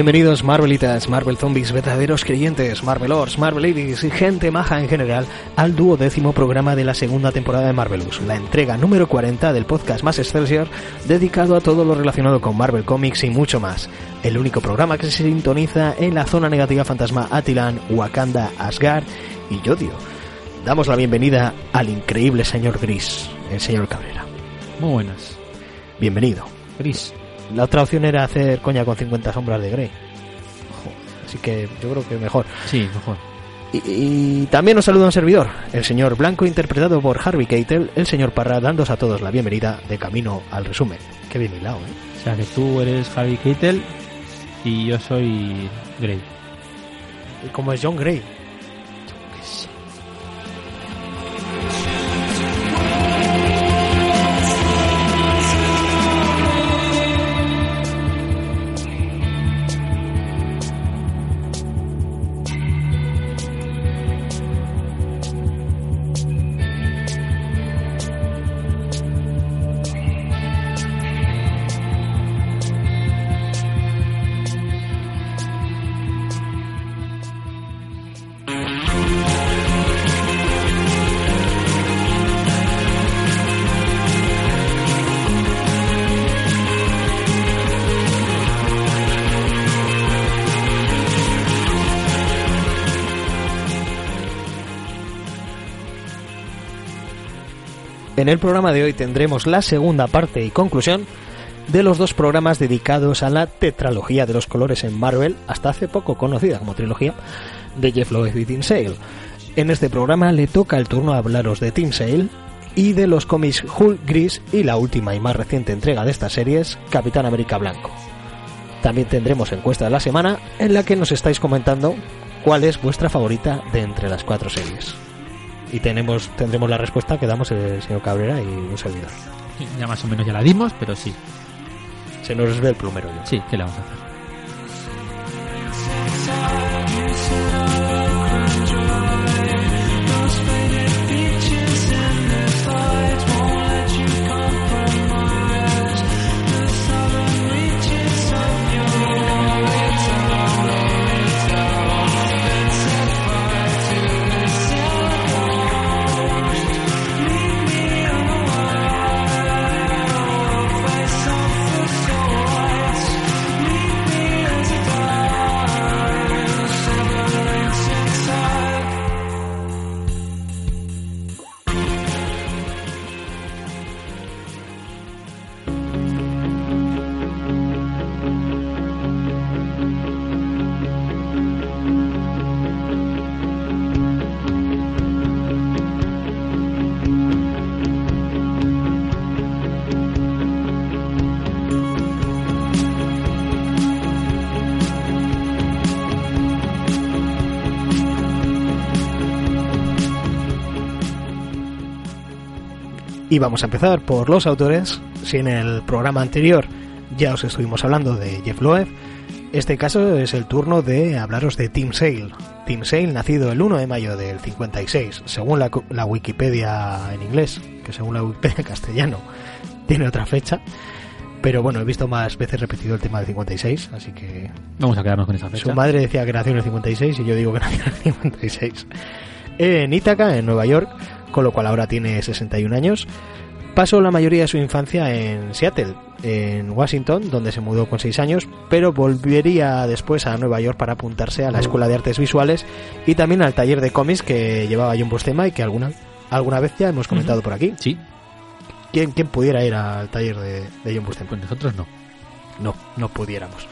Bienvenidos Marvelitas, Marvel Zombies, verdaderos creyentes, Marvelors, Marvelitis y gente maja en general al duodécimo programa de la segunda temporada de Marvelous, la entrega número 40 del podcast más Excelsior dedicado a todo lo relacionado con Marvel Comics y mucho más. El único programa que se sintoniza en la zona negativa fantasma Atilan, Wakanda, Asgard y Yodio. Damos la bienvenida al increíble señor Gris, el señor Cabrera. Muy buenas. Bienvenido. Gris. La otra opción era hacer coña con 50 sombras de Grey. Así que yo creo que mejor. Sí, mejor. Y, y también nos saluda un servidor, el señor Blanco, interpretado por Harvey Keitel, el señor Parra, dándos a todos la bienvenida de camino al resumen. Qué bien hilado, ¿eh? O sea que tú eres Javi Keitel y yo soy Grey. Y como es John Grey. El programa de hoy tendremos la segunda parte y conclusión de los dos programas dedicados a la tetralogía de los colores en Marvel, hasta hace poco conocida como trilogía, de Jeff Loeb y Tim Sale. En este programa le toca el turno a hablaros de Tim Sale y de los cómics Hulk Gris y la última y más reciente entrega de estas series, Capitán América Blanco. También tendremos encuesta de la semana en la que nos estáis comentando cuál es vuestra favorita de entre las cuatro series y tenemos tendremos la respuesta que damos el señor Cabrera y un servidor. Ya más o menos ya la dimos, pero sí. Se nos ve el plumero yo. Sí, ¿qué le vamos a hacer? Y vamos a empezar por los autores. Si en el programa anterior ya os estuvimos hablando de Jeff Loeb, este caso es el turno de hablaros de Tim Sale. Tim Sale, nacido el 1 de mayo del 56, según la, la Wikipedia en inglés, que según la Wikipedia en castellano tiene otra fecha. Pero bueno, he visto más veces repetido el tema del 56, así que... Vamos a quedarnos con esa fecha. Su madre decía que nació en el 56 y yo digo que nació en el 56. En Ítaca, en Nueva York, con lo cual ahora tiene 61 años. Pasó la mayoría de su infancia en Seattle, en Washington, donde se mudó con 6 años, pero volvería después a Nueva York para apuntarse a la Escuela de Artes Visuales y también al taller de cómics que llevaba John Bustema y que alguna, alguna vez ya hemos comentado por aquí. Sí, ¿Quién, quién pudiera ir al taller de, de John Bustema? pues nosotros no. no, no pudiéramos.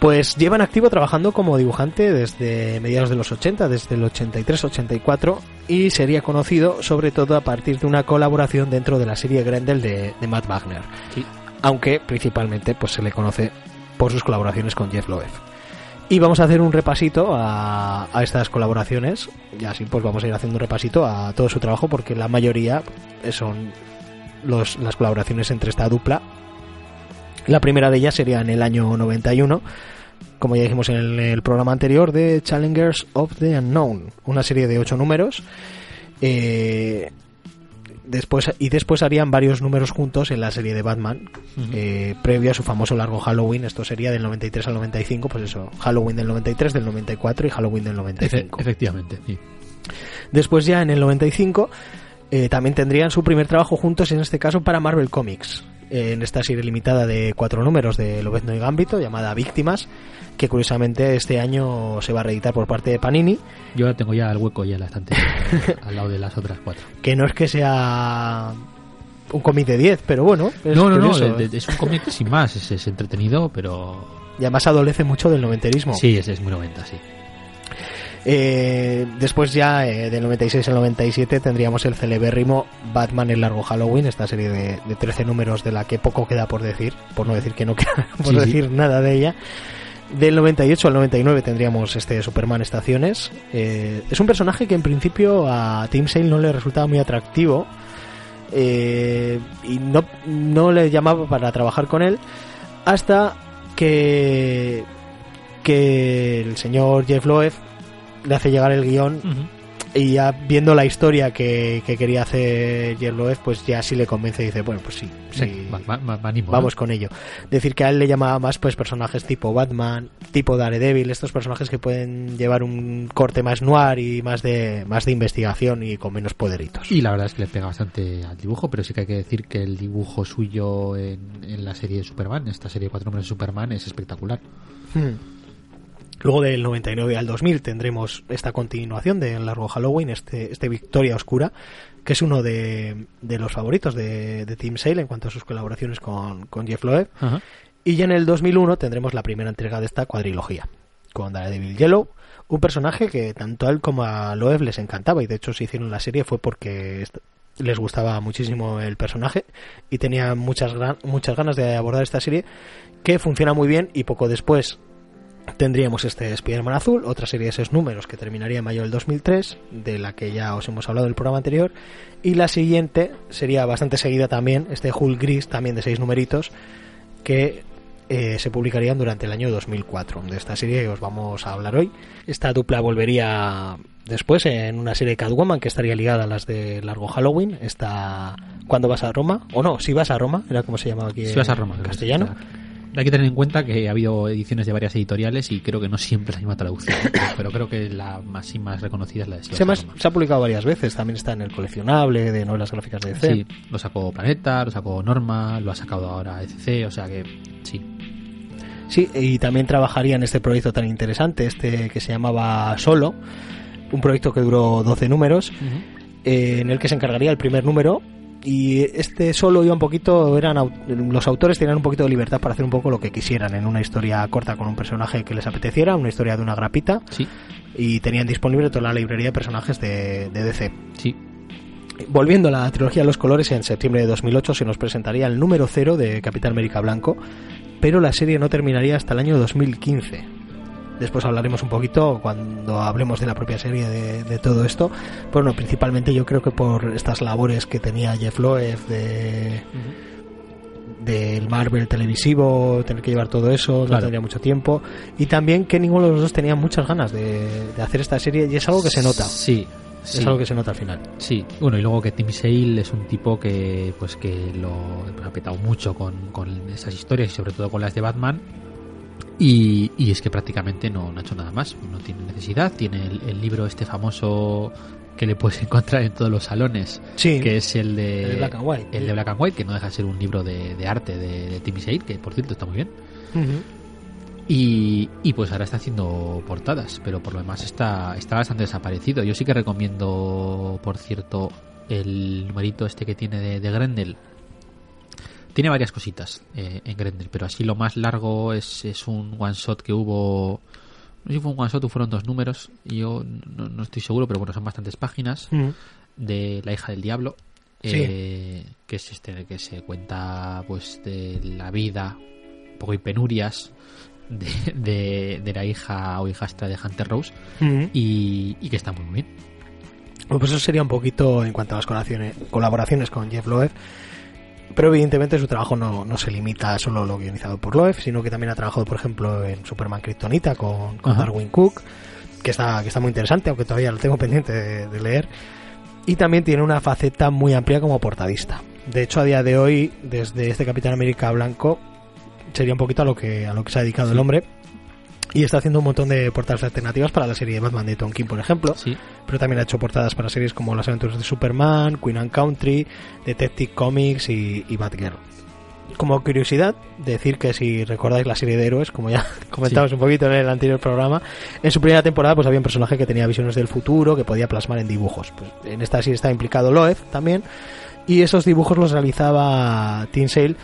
Pues lleva en activo trabajando como dibujante desde mediados de los 80, desde el 83-84, y sería conocido sobre todo a partir de una colaboración dentro de la serie Grendel de, de Matt Wagner. Sí. Aunque principalmente pues se le conoce por sus colaboraciones con Jeff Loeb. Y vamos a hacer un repasito a, a estas colaboraciones, y así pues vamos a ir haciendo un repasito a todo su trabajo, porque la mayoría son los, las colaboraciones entre esta dupla la primera de ellas sería en el año 91, como ya dijimos en el, el programa anterior, de Challengers of the Unknown, una serie de ocho números. eh, después y después harían varios números juntos en la serie de Batman eh, previo a su famoso largo Halloween esto sería del 93 al 95 pues eso Halloween del 93 del 94 y Halloween del 95 efectivamente sí. después ya en el 95 eh, también tendrían su primer trabajo juntos en este caso para Marvel Comics en esta serie limitada de cuatro números de Lobezno y Gambito llamada Víctimas que curiosamente este año se va a reeditar por parte de Panini. Yo tengo ya el hueco ya en la estante al lado de las otras cuatro. Que no es que sea un cómic de 10, pero bueno. Es no, no, no, es, un cómic sin más, es, entretenido, pero... Y además adolece mucho del noventerismo. Sí, es, es muy noventa, sí. Eh, después ya eh, del 96 al 97 tendríamos el celebérrimo Batman el largo Halloween, esta serie de, de 13 números de la que poco queda por decir, por no decir que no queda por decir nada de ella. Del 98 al 99 tendríamos este Superman Estaciones. Eh, es un personaje que en principio a Tim Sale no le resultaba muy atractivo eh, y no, no le llamaba para trabajar con él hasta que, que el señor Jeff Loeb le hace llegar el guion y ya viendo la historia que, quería hacer Yerloev, pues ya sí le convence y dice, bueno, pues sí, sí vamos con ello. Decir que a él le llamaba más pues personajes tipo Batman, tipo Daredevil, estos personajes que pueden llevar un corte más noir y más de más de investigación y con menos poderitos. Y la verdad es que le pega bastante al dibujo, pero sí que hay que decir que el dibujo suyo en, en la serie de Superman, esta serie de cuatro números de Superman, es espectacular. Hmm. Luego del 99 al 2000 tendremos esta continuación del largo Halloween, este, este Victoria Oscura, que es uno de, los favoritos de, de, Team Sale en cuanto a sus colaboraciones con, con Jeff Loeb. Y ya en el 2001 tendremos la primera entrega de esta cuadrilogía, con Daredevil Yellow, un personaje que tanto a él como a Loeb les encantaba y de hecho si hicieron la serie fue porque les gustaba muchísimo el personaje y tenía muchas, muchas ganas de abordar esta serie que funciona muy bien y poco después tendríamos este Spider-Man azul, otra serie de esos números que terminaría en mayo del 2003, de la que ya os hemos hablado en el programa anterior, y la siguiente sería bastante seguida también, este Hulk gris, también de seis numeritos, que eh, se publicarían durante el año 2004. De esta serie que os vamos a hablar hoy. Esta dupla volvería después en una serie de Catwoman que estaría ligada a las de Largo Halloween. Esta ¿Cuándo vas a Roma? O no, si vas a Roma, era como se llamaba aquí si vas a Roma, en castellano. Hay que tener en cuenta que ha habido ediciones de varias editoriales y creo que no siempre es la misma traducción, pero creo que la más y más reconocida es la de se, se ha publicado varias veces, también está en el coleccionable de novelas gráficas de DC. Sí, lo sacó Planeta, lo sacó Norma, lo ha sacado ahora ECC, o sea que sí. Sí, y también trabajaría en este proyecto tan interesante, este que se llamaba Solo, un proyecto que duró 12 números, eh, en el que se encargaría el primer número y este solo iba un poquito eran los autores tenían un poquito de libertad para hacer un poco lo que quisieran en una historia corta con un personaje que les apeteciera una historia de una grapita sí. y tenían disponible toda la librería de personajes de, de DC sí. Volviendo a la trilogía de los colores, en septiembre de 2008 se nos presentaría el número cero de Capitán América Blanco, pero la serie no terminaría hasta el año 2015 Después hablaremos un poquito cuando hablemos de la propia serie de, todo esto. Bueno, principalmente yo creo que por estas labores que tenía Jeff Loeb de del Marvel televisivo, tener que llevar todo eso, no tendría mucho tiempo. Y también que ninguno de los dos tenía muchas ganas de, hacer esta serie y es algo que se nota. Sí, es algo que se nota al final. Sí, bueno, y luego que Tim Sale es un tipo que pues que lo ha petado mucho con, con esas historias y sobre todo con las de Batman y, es que prácticamente no, ha hecho nada más, no tiene necesidad, tiene el, libro este famoso que le puedes encontrar en todos los salones, que es el de, Black and White. El de Black and White, que no deja de ser un libro de, arte de, de Timmy Shade, que por cierto está muy bien. y, y, pues ahora está haciendo portadas, pero por lo demás está, está bastante desaparecido. Yo sí que recomiendo, por cierto, el numerito este que tiene de, de Grendel, tiene varias cositas eh, en Grendel, pero así lo más largo es, es un one shot que hubo. No sé si fue un one shot o fueron dos números, yo no, estoy seguro, pero bueno, son bastantes páginas. Mm. De La hija del diablo, eh, que es este que se cuenta pues de la vida, un poco y penurias de, de, la hija o hijastra de Hunter Rose, mm. y, y, que está muy bien. Pues eso sería un poquito en cuanto a las colaboraciones, colaboraciones con Jeff Loeb pero evidentemente su trabajo no, no, se limita a solo lo guionizado por Loeb, sino que también ha trabajado, por ejemplo, en Superman Kryptonita con, con Darwin Cook, que está, que está muy interesante, aunque todavía lo tengo pendiente de, leer. Y también tiene una faceta muy amplia como portadista. De hecho, a día de hoy, desde este Capitán América blanco, sería un poquito a lo que, a lo que se ha dedicado el hombre. Y está haciendo un montón de portadas alternativas para la serie de Batman de Tom King, por ejemplo. Sí. Pero también ha hecho portadas para series como Las aventuras de Superman, Queen and Country, Detective Comics y, y Batgirl. Como curiosidad, decir que si recordáis la serie de héroes, como ya comentamos Sí. un poquito en el anterior programa, en su primera temporada pues había un personaje que tenía visiones del futuro, que podía plasmar en dibujos. Pues en esta serie está implicado Loeb también, y esos dibujos los realizaba Tim Sale.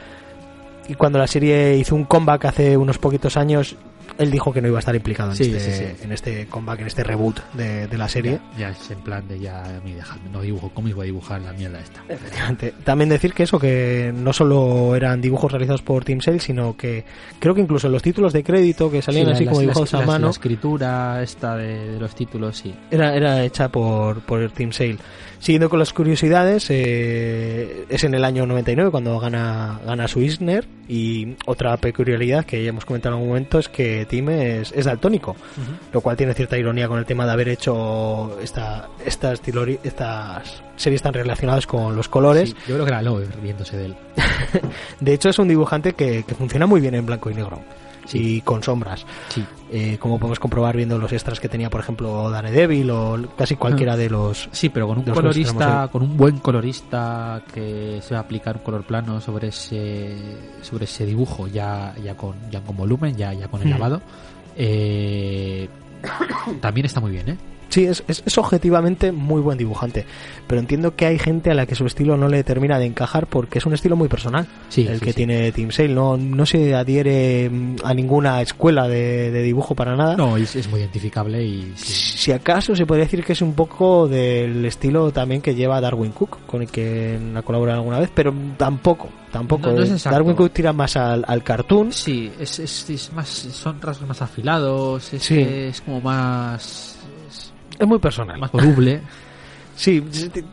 Y cuando la serie hizo un comeback hace unos poquitos años, él dijo que no iba a estar implicado en, Sí, este, sí, sí. en este comeback, en este reboot de, de la serie. Ya, ya es en plan de ya, a mí dejadme, no dibujo cómics, voy a dibujar la mierda esta. Efectivamente. También decir que eso, que no solo eran dibujos realizados por Tim Sale, sino que creo que incluso en los títulos de crédito que salían Sí, así como dibujados las- a mano, La escritura esta de, de los títulos, sí. era, era hecha por, por Tim Sale. Siguiendo con las curiosidades, eh, es en el año 99 cuando gana, gana su Eisner. Y otra peculiaridad que ya hemos comentado en algún momento es que Tim es, es daltónico, lo cual tiene cierta ironía con el tema de haber hecho esta, estas, tilori- estas series tan relacionadas con los colores. Sí, yo creo que era Loeb riéndose de él. De hecho, es un dibujante que, que funciona muy bien en blanco y negro. Sí. Y con sombras. Sí. Eh, como podemos comprobar viendo los extras que tenía, por ejemplo, Daredevil o casi cualquiera de los. Sí, pero con un colorista, con un buen colorista que se va a aplicar un color plano sobre ese sobre ese dibujo ya ya con ya con volumen, ya ya con el Mm. lavado. Eh, también está muy bien, ¿eh? Sí, es, es, es objetivamente muy buen dibujante. Pero entiendo que hay gente a la que su estilo no le termina de encajar porque es un estilo muy personal. Sí, el sí, que sí. tiene Tim Sale. No, no se adhiere mm, a ninguna escuela de, de dibujo para nada. No, es, es muy identificable y. Si acaso se podría decir que es un poco del estilo también que lleva Darwin Cook, con el que ha colaborado alguna vez, pero tampoco, tampoco. No, no es exacto. Darwin Cook tira más al, al cartoon. Sí, es, es, es más son rasgos más afilados, es, Sí. es como más es muy personal. más voluble. Sí,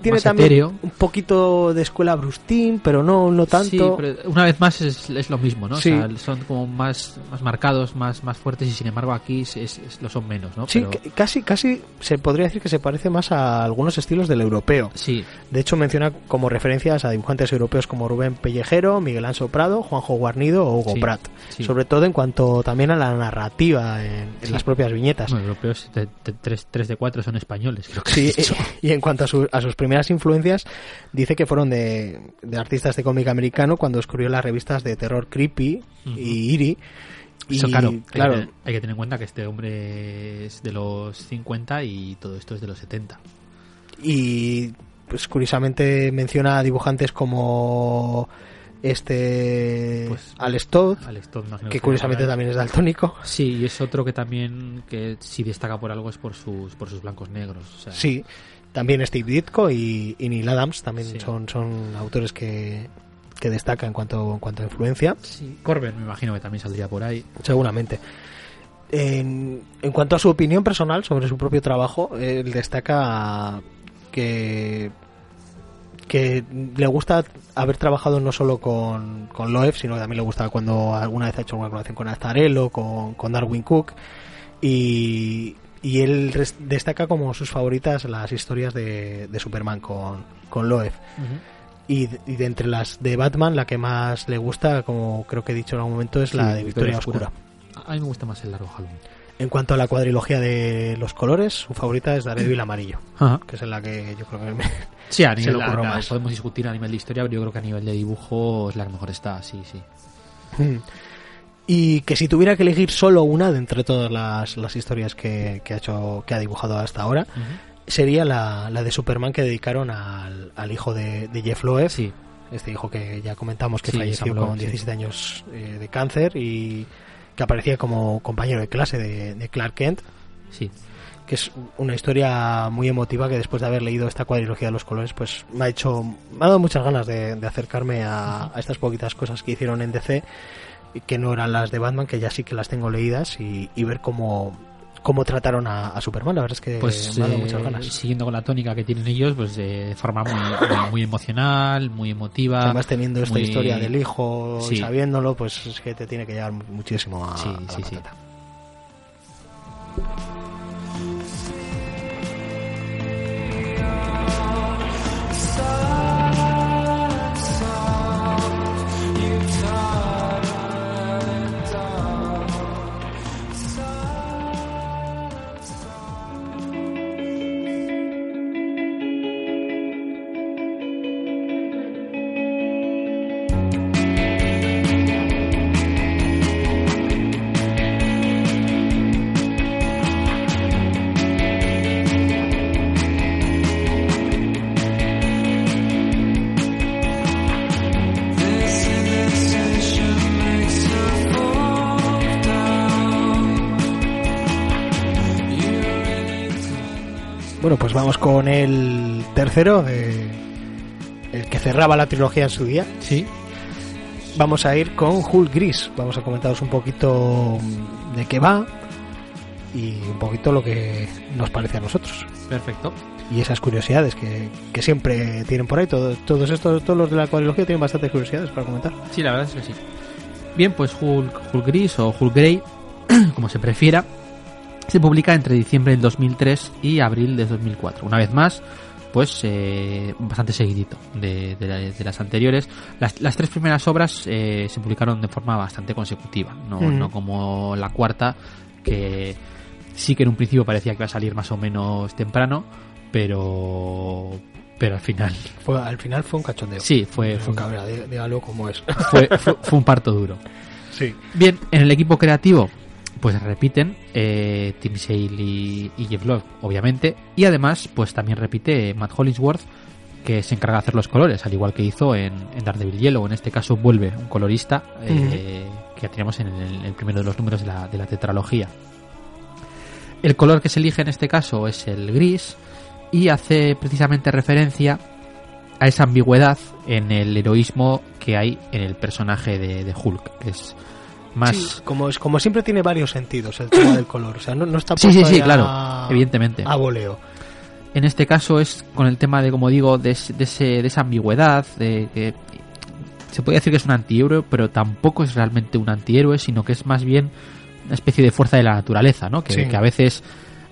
tiene más también etéreo. un poquito de escuela Brustin, pero no, no tanto. Sí, pero una vez más es, es lo mismo, ¿no? Sí. O sea, son como más, más marcados, más, más fuertes y sin embargo aquí es, es- lo son menos, ¿no? Sí, Pero- casi, casi se podría decir que se parece más a algunos estilos del europeo. sí, De hecho, menciona como referencias a dibujantes europeos como Rubén Pellejero, Miguel Anso Prado, Juanjo Guarnido o Hugo Sí, Prat. sí. Sobre todo en cuanto también a la narrativa en, en las propias viñetas. Bueno, europeos, 3 de 4 son españoles, creo que Sí, y en cuanto a, su- a sus primeras influencias, dice que fueron de, de artistas de cómic americano cuando descubrió las revistas de terror creepy y Iri. Y Eso, claro, hay que claro, tener- Hay, que tener en cuenta que este hombre es de los 50 y todo esto es de los 70. y pues curiosamente menciona a dibujantes como este Pues, Alex Todd, Alex Todd, imagino que curiosamente también es daltónico. Sí, y es otro que también que sí destaca por algo es por sus por sus blancos negros. o sea, Sí, también Steve Ditko y, y Neil Adams también Sí. son, son autores que, que destacan en cuanto, en cuanto a influencia. sí. Corbin me imagino que también saldría por ahí. Seguramente. En, en cuanto a su opinión personal sobre su propio trabajo, él destaca que que le gusta haber trabajado no solo con, con Loeb, sino que también le gusta cuando alguna vez ha hecho alguna colaboración con Azarello, con, con Darwin Cook, y, y él destaca como sus favoritas las historias de, de Superman con, con Loeb. Y, de- y de entre las de Batman, la que más le gusta, como creo que he dicho en algún momento, es la de Victoria Oscura. A mí me gusta más el largo Halloween. En cuanto a la cuadrilogía de los colores, su favorita es Daredevil amarillo, Ajá. que es en la que yo creo que me... Sí, a Se nivel a- a- más. podemos discutir a nivel de historia, pero yo creo que a nivel de dibujo es la que mejor está, sí, sí. Y que si tuviera que elegir solo una de entre todas las, las historias que, que ha hecho, que ha dibujado hasta ahora, sería la, la de Superman que dedicaron al, al hijo de, de Jeff Loeb, Sí, este hijo que ya comentamos que Sí, falleció Loeb, con sí. 17 años eh, de cáncer y que aparecía como compañero de clase de, de Clark Kent, sí. que es una historia muy emotiva que después de haber leído esta cuadrilogía de los colores, pues me ha hecho, me ha dado muchas ganas de, de acercarme a, a estas poquitas cosas que hicieron en DC, que no eran las de Batman, que ya sí que las tengo leídas, y, y ver cómo, cómo trataron a, a Superman, la verdad es que Pues me ha dado eh, muchas ganas. siguiendo con la tónica que tienen ellos, pues eh, de forma muy, muy, emocional, muy emotiva. Además teniendo esta muy- historia del hijo Sí. sabiéndolo, pues es que te tiene que llevar muchísimo a, Sí, a la sí. patata. Tercero, eh, el que cerraba la trilogía en su día. Sí. Vamos a ir con Hulk Gris. Vamos a comentaros un poquito de qué va y un poquito lo que nos parece a nosotros. Perfecto. Y esas curiosidades que, que siempre tienen por ahí. Todo- todos estos, todos los de la cuadrilogía tienen bastantes curiosidades para comentar. Sí, la verdad es que sí. Bien, pues Hulk, Hulk Gris o Hulk Grey, como se prefiera, se publica entre diciembre del 2003 y abril de 2004. Una vez más, pues eh, bastante seguidito de, de la- de las anteriores. Las, las tres primeras obras eh, se publicaron de forma bastante consecutiva, no, Ujú. no como la cuarta, que sí que en un principio parecía que iba a salir más o menos temprano, pero pero al final Fue, al final fue un cachondeo. sí fue fue, cabrera, dí- dígalo como es. fue, fue- fue un parto duro. sí. Bien, en el equipo creativo, pues repiten eh, Tim Sale y, y Jeff Love, obviamente, y además, pues también repite Matt Hollingsworth, que se encarga de hacer los colores, al igual que hizo en, en Daredevil Yellow. En este caso vuelve un colorista eh, que teníamos en el, el primero de los números de la, de la tetralogía. El color que se elige en este caso es el gris y hace precisamente referencia a esa ambigüedad en el heroísmo que hay en el personaje de, de Hulk, que es más... Sí, como, es- como siempre tiene varios sentidos el tema del color. O sea, no, no está Sí, puesto sí, sí, a- claro, evidentemente. A voleo. En este caso es con el tema de, como digo, de, ese- de, ese- de esa ambigüedad, de que se puede decir que es un antihéroe, pero tampoco es realmente un antihéroe, sino que es más bien una especie de fuerza de la naturaleza, ¿no? Que, Sí. que a veces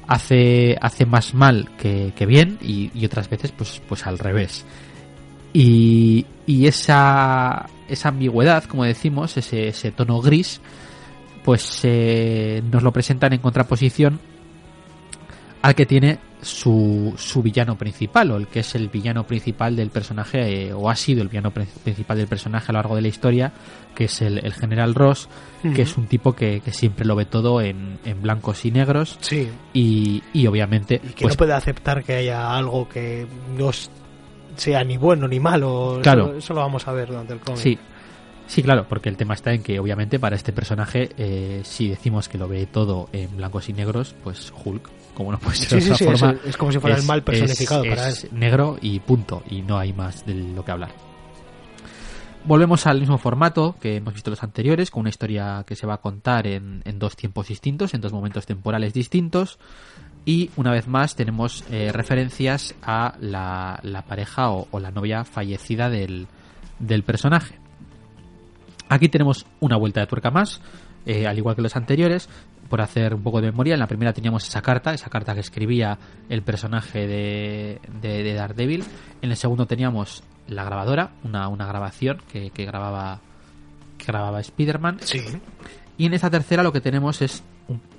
hace, hace más mal que, que bien y, y otras veces pues, pues al revés. Y, y esa, esa ambigüedad, como decimos, ese, ese tono gris, pues eh, nos lo presentan en contraposición al que tiene su, su villano principal, o el que es el villano principal del personaje, eh, o ha sido el villano pri- principal del personaje a lo largo de la historia, que es el, el general Ross, que es un tipo que, que siempre lo ve todo en, en blancos y negros, Sí, y, y obviamente, y que pues, no puede aceptar que haya algo que no sea ni bueno ni malo. Eso- Claro. Eso, lo vamos a ver durante el cómic. Sí, sí, claro, porque el tema está en que obviamente para este personaje, eh, si decimos que lo ve todo en blancos y negros, pues Hulk, como no puede ser de sí, otra sí, forma, es, es como si fuera el mal personificado es- para él. negro y punto, y no hay más de lo que hablar. Volvemos al mismo formato que hemos visto los anteriores, con una historia que se va a contar en, en dos tiempos distintos, en dos momentos temporales distintos. Y una vez más tenemos eh, referencias a la, la pareja o, o la novia fallecida del, del personaje. Aquí tenemos una vuelta de tuerca más, eh, al igual que los anteriores, por hacer un poco de memoria. En la primera teníamos esa carta, esa carta que escribía el personaje de, de, de Daredevil. En el segundo teníamos la grabadora, una, una grabación que, que grababa que grababa Spider-Man. Sí, Y en esta tercera lo que tenemos es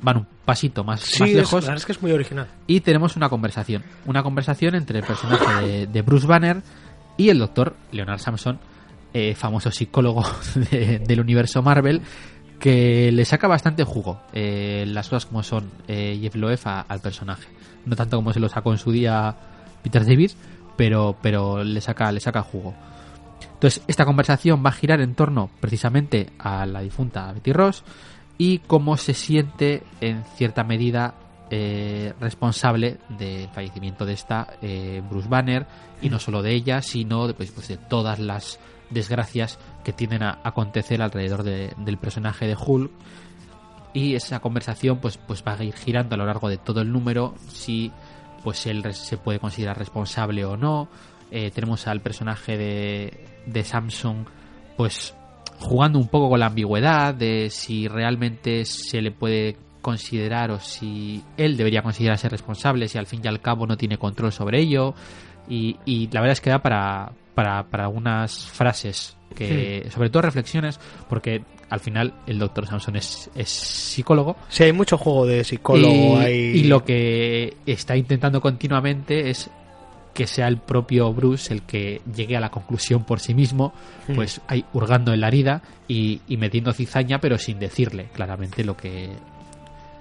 van un pasito más, sí más es, lejos la verdad es que es muy original. y tenemos una conversación. Una conversación entre el personaje de, de Bruce Banner y el doctor Leonard Samson, eh, famoso psicólogo de- del universo Marvel, que le saca bastante jugo eh, las cosas como son eh, Jeff Loeb a- al personaje. No tanto como se lo sacó en su día Peter David, pero, pero le, saca, le saca jugo. Entonces, esta conversación va a girar en torno precisamente a la difunta Betty Ross y cómo se siente en cierta medida eh, responsable del fallecimiento de esta eh, Bruce Banner y no solo de ella, sino de, pues, pues, de todas las desgracias que tienden a acontecer alrededor de- del personaje de Hulk. Y esa conversación pues pues va a ir girando a lo largo de todo el número si pues él se puede considerar responsable o no. Eh, tenemos al personaje de, de Samsung pues jugando un poco con la ambigüedad de si realmente se le puede considerar o si él debería considerarse responsable si al fin y al cabo no tiene control sobre ello. Y, y la verdad es que da para, para, para algunas frases que sobre todo reflexiones porque al final el doctor Samson es, es psicólogo. Sí, hay mucho juego de psicólogo y, ahí. y lo que está intentando continuamente es que sea el propio Bruce el que llegue a la conclusión por sí mismo, Hmm. pues ahí hurgando en la herida y, y metiendo cizaña, pero sin decirle claramente lo que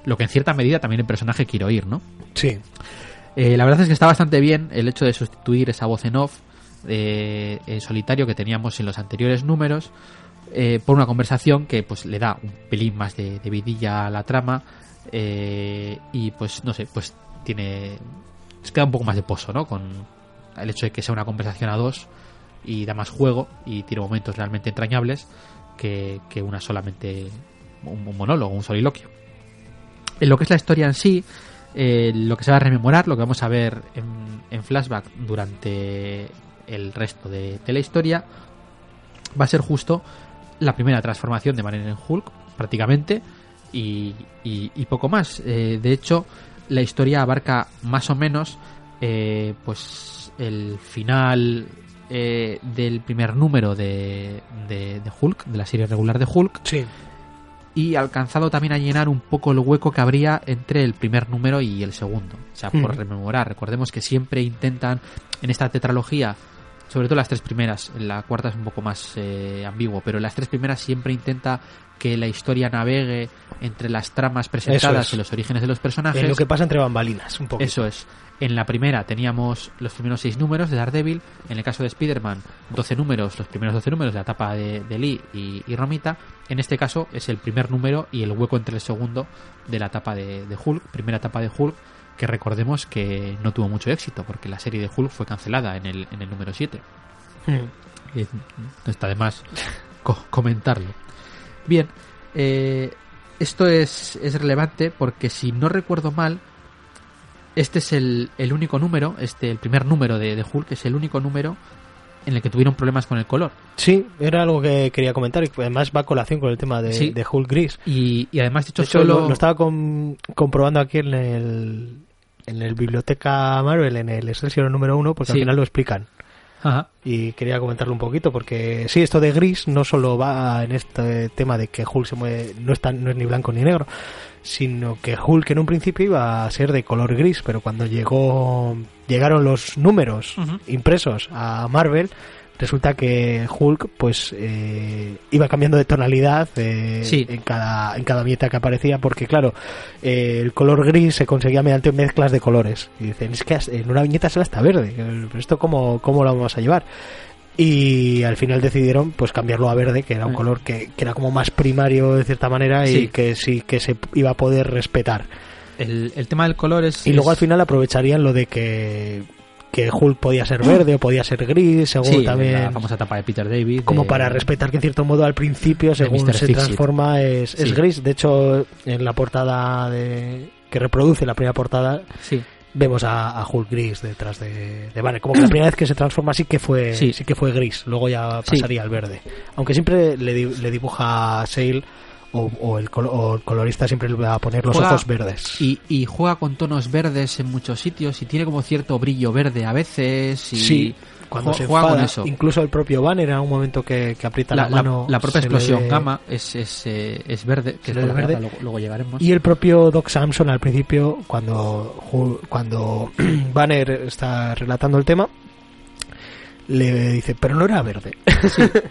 lo que en cierta medida también el personaje quiere oír, ¿no? Sí, Eh, la verdad es que está bastante bien el hecho de sustituir esa voz en off eh, en solitario que teníamos en los anteriores números eh, por una conversación que pues le da un pelín más de, de vidilla a la trama eh, y pues no sé pues tiene se queda un poco más de pozo, ¿no? Con el hecho de que sea una conversación a dos y da más juego y tiene momentos realmente entrañables que, que una solamente un, monólogo, un soliloquio. En lo que es la historia en sí, eh, lo que se va a rememorar, lo que vamos a ver en, en flashback durante el resto de, de la historia, va a ser justo la primera transformación de Banner en Hulk, prácticamente, y, y- y poco más. Eh, de hecho, la historia abarca más o menos eh, pues el final eh, del primer número de, de, de Hulk, de la serie regular de Hulk, Sí. y alcanzado también a llenar un poco el hueco que habría entre el primer número y el segundo. O sea, por Ujú. rememorar, recordemos que siempre intentan en esta tetralogía, sobre todo las tres primeras, la cuarta es un poco más eh, ambiguo, pero las tres primeras siempre intenta que la historia navegue entre las tramas presentadas es. y los orígenes de los personajes. En lo que pasa entre bambalinas, un poco. Eso es. En la primera teníamos los primeros seis números de Daredevil. En el caso de Spider-Man, 12 números, los primeros 12 números de la etapa de, de Lee y, y Romita. En este caso es el primer número y el hueco entre el segundo de la etapa de, de Hulk, primera etapa de Hulk, que recordemos que no tuvo mucho éxito porque la serie de Hulk fue cancelada en el, en el número 7. Mm. Y no está de más co- comentarlo. Bien, eh, esto es, es relevante porque si no recuerdo mal, este es el, el único número, este el primer número de, de Hulk, es el único número en el que tuvieron problemas con el color. Sí, era algo que quería comentar y además va a colación con el tema de, Sí. de Hulk Gris. Y, y además, dicho De hecho, solo... lo, lo estaba com- comprobando aquí en el, en el Biblioteca Marvel, en el Excelsior número uno, porque Sí. al final lo explican. Ajá. Y quería comentarlo un poquito, porque sí, esto de gris no solo va en este tema de que Hulk se mueve, no, es tan- no es ni blanco ni negro, sino que Hulk en un principio iba a ser de color gris, pero cuando llegó llegaron los números impresos a Marvel, resulta que Hulk pues eh, iba cambiando de tonalidad eh, Sí. en cada en cada viñeta que aparecía porque claro eh, el color gris se conseguía mediante mezclas de colores y dicen es que en una viñeta sale hasta verde pero esto cómo, cómo lo vamos a llevar y al final decidieron pues cambiarlo a verde que era un Mm. color que, que era como más primario de cierta manera y Sí. que sí que se iba a poder respetar El, el tema del color es... y luego al final aprovecharían lo de que que Hulk podía ser verde o podía ser gris según Sí, también la famosa etapa de Peter David. como de- para respetar que en cierto modo al principio según se transforma es, es gris. De hecho en la portada de que reproduce la primera portada Sí, vemos a, a Hulk gris detrás de, de Banner. Como que la primera vez que se transforma sí que fue Sí. que fue gris luego ya pasaría al verde. Aunque siempre le, le dibuja a Sale o, o el, o el colorista siempre le va a poner los Juega- ojos verdes Y, y juega con tonos verdes en muchos sitios y tiene como cierto brillo verde a veces. Y Sí, cuando se juega con eso. incluso el propio Banner en algún momento que, que aprieta la, mano la propia explosión ve- gamma es, es, eh, es verde, que es verde. gamma, luego, luego llegaremos. Y el propio Doc Samson al principio, cuando, cuando Banner está relatando el tema, le dice, pero no era verde.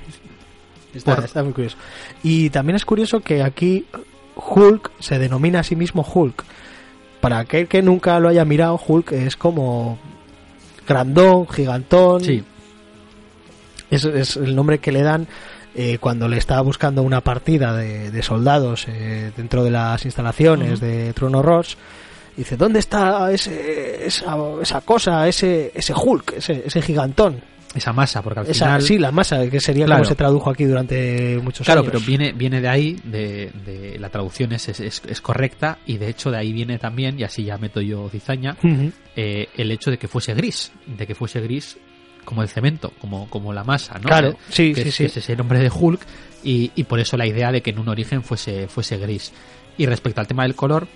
está, Por- está muy curioso. Y también es curioso que aquí Hulk se denomina a sí mismo Hulk. Para aquel que nunca lo haya mirado, Hulk es como grandón, gigantón. Sí, Es, es el nombre que le dan eh, cuando le está buscando una partida de, de soldados eh, dentro de las instalaciones de Trono Ross. Dice, ¿dónde está ese, esa, esa cosa, ese, ese Hulk, ese, ese gigantón? Esa masa, porque al Esa, final... sí, la masa, que sería Claro. como se tradujo aquí durante muchos Claro, años. pero viene, viene de ahí, de, de la traducción es, es, es correcta y de hecho de ahí viene también, y así ya meto yo cizaña, eh, el hecho de que fuese gris, de que fuese gris como el cemento, como, como la masa, ¿no? Claro, sí, que sí, es, sí. que es ese nombre de Hulk y, y por eso la idea de que en un origen fuese, fuese gris. Y respecto al tema del color,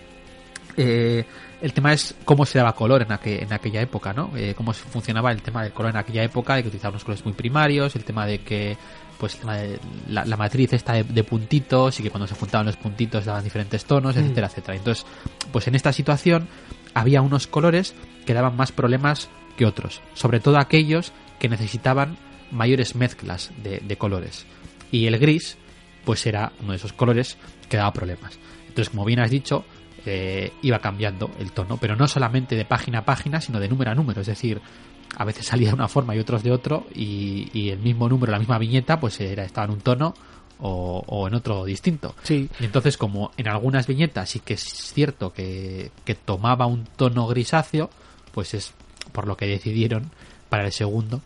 eh, el tema es cómo se daba color en, aqu- en aquella época, ¿no? Eh, cómo se- funcionaba el tema del color en aquella época, de que utilizaban unos colores muy primarios, el tema de que pues el tema de la, la matriz esta de, de puntitos y que cuando se juntaban los puntitos daban diferentes tonos, Mm. etcétera, etcétera. Entonces, pues en esta situación había unos colores que daban más problemas que otros, sobre todo aquellos que necesitaban mayores mezclas de, de colores. Y el gris, pues era uno de esos colores que daba problemas. Entonces, como bien has dicho, eh, iba cambiando el tono, pero no solamente de página a página, sino de número a número. Es decir, a veces salía de una forma y otros de otro, y, y el mismo número, la misma viñeta, pues era, estaba en un tono o, o en otro distinto. Sí, Y entonces, como en algunas viñetas sí que es cierto que, que tomaba un tono grisáceo, pues es por lo que decidieron para el segundo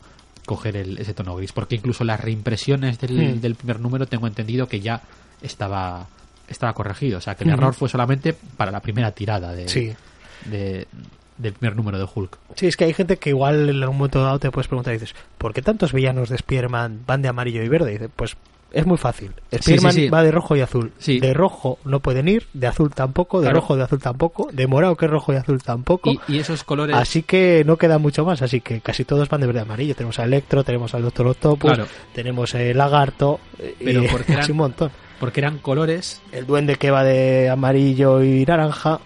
coger el- ese tono gris. Porque incluso las reimpresiones del, Hmm. del primer número tengo entendido que ya estaba estaba corregido. O sea, que el error fue solamente para la primera tirada de, Sí. de- del primer número de Hulk. Sí, es que hay gente que igual en algún momento dado te puedes preguntar y dices, ¿por qué tantos villanos de Spider-Man van de amarillo y verde? Y dices, pues es muy fácil. Spider-Man sí. va de rojo y azul. Sí. De rojo no pueden ir, de azul tampoco, de Claro. rojo de azul tampoco, de morado que es rojo y azul tampoco. Y, y esos colores... Así que no queda mucho más, así que casi todos van de verde y amarillo. Tenemos a Electro, tenemos al Doctor Octopus, Claro. tenemos el Lagarto, eh, Pero y porque eran- un montón. Porque eran colores El duende que va de amarillo y naranja,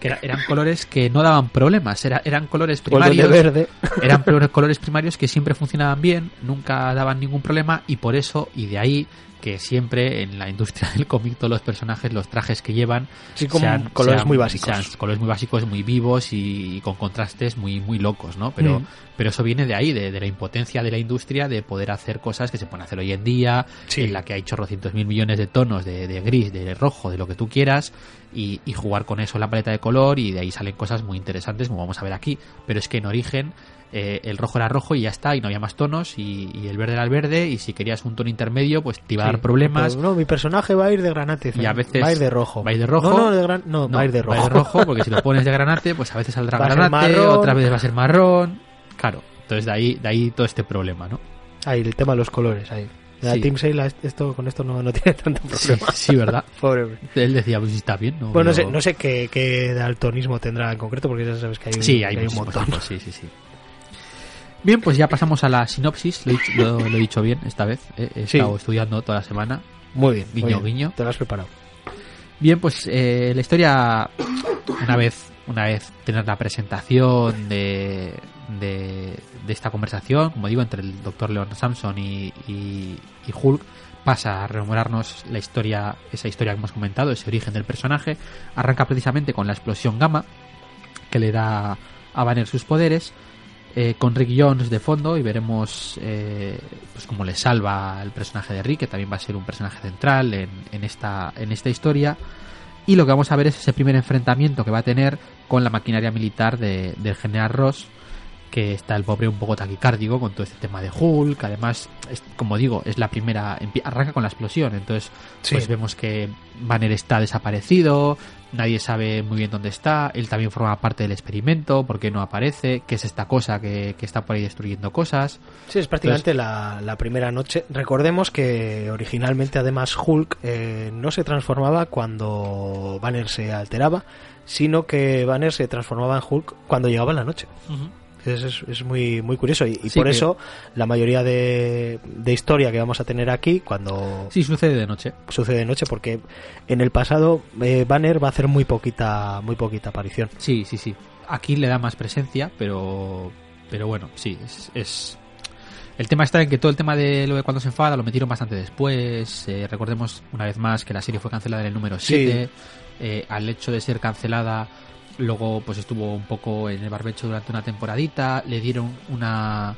que era- eran colores que no daban problemas. Era- eran colores primarios. verde. eran colores primarios que siempre funcionaban bien, nunca daban ningún problema y por eso y de ahí que siempre en la industria del cómic todos los personajes, los trajes que llevan, Sí, con colores muy básicos. sean colores muy básicos, muy vivos y, con contrastes muy muy locos, ¿no? Pero Mm. pero eso viene de ahí, de, de la impotencia de la industria de poder hacer cosas que se pueden hacer hoy en día, Sí. en la que hay chorrocientos mil millones de tonos de, de gris, de rojo, de lo que tú quieras y, y jugar con eso en la paleta de color y de ahí salen cosas muy interesantes como vamos a ver aquí. Pero es que en origen eh, el rojo era rojo y ya está, y no había más tonos, y, y el verde era el verde, y si querías un tono intermedio, pues te iba a dar Sí, problemas. pero no, mi personaje va a ir de granate. Y a veces va a ir de rojo. va a ir de rojo. No, no, de gran- no, No, va a ir de rojo. porque si lo pones de granate, pues a veces saldrá Va a granate, marrón. otra vez va a ser marrón. Claro, entonces de ahí, de ahí todo este problema, ¿no? Ahí, el tema de los colores. Ahí. La Sí. Team Sale esto, con esto no, no tiene tanto Sí, problema. sí, ¿verdad? Pobre. Él decía, pues está bien, ¿no? Bueno, no sé, no sé qué, qué daltonismo tendrá en concreto, porque ya sabes que hay, Sí, que hay, un montón. tipos, sí, sí, sí. Bien, pues ya pasamos a la sinopsis. Lo he, dicho, lo- lo he dicho bien esta vez. eh, He Sí. estado estudiando toda la semana. Muy bien. muy Guiño, bien. guiño. Te lo has preparado. Bien, pues eh, la historia, una vez, una vez tener la presentación de, de, de esta conversación, como digo, entre el doctor Leon Samson y, y- y Hulk, pasa a rememorarnos la historia, esa historia que hemos comentado, ese origen del personaje. Arranca precisamente con la explosión gamma que le da a Banner sus poderes. Eh, con Rick Jones de fondo y veremos eh, pues cómo le salva el personaje de Rick, que también va a ser un personaje central en, en esta, en esta historia. Y lo que vamos a ver es ese primer enfrentamiento que va a tener con la maquinaria militar de- del general Ross, que está el pobre un poco taquicárdico con todo este tema de Hulk. Además, es- como digo, es la primera, arranca con la explosión, entonces Sí. pues vemos que Banner está desaparecido, nadie sabe muy bien dónde está, él también forma parte del experimento, por qué no aparece, qué es esta cosa que, que está por ahí destruyendo cosas. Sí, es prácticamente la, la primera noche. Recordemos que originalmente, además, Hulk eh, no se transformaba cuando Banner se alteraba, sino que Banner se transformaba en Hulk cuando llegaba la noche. Es, es- es muy, muy curioso y, y Sí, por que- eso la mayoría de, de historia que vamos a tener aquí, cuando Sí, sucede de noche. sucede de noche, porque en el pasado eh, Banner va a hacer muy poquita, muy poquita aparición. Sí, sí, sí. Aquí le da más presencia, pero pero bueno, sí, es, es- el tema está en que todo el tema de lo de cuando se enfada lo metieron bastante después. Eh, recordemos una vez más que la serie fue cancelada en el número Sí. 7. Eh, al hecho de ser cancelada, luego pues estuvo un poco en el barbecho durante una temporadita. Le dieron una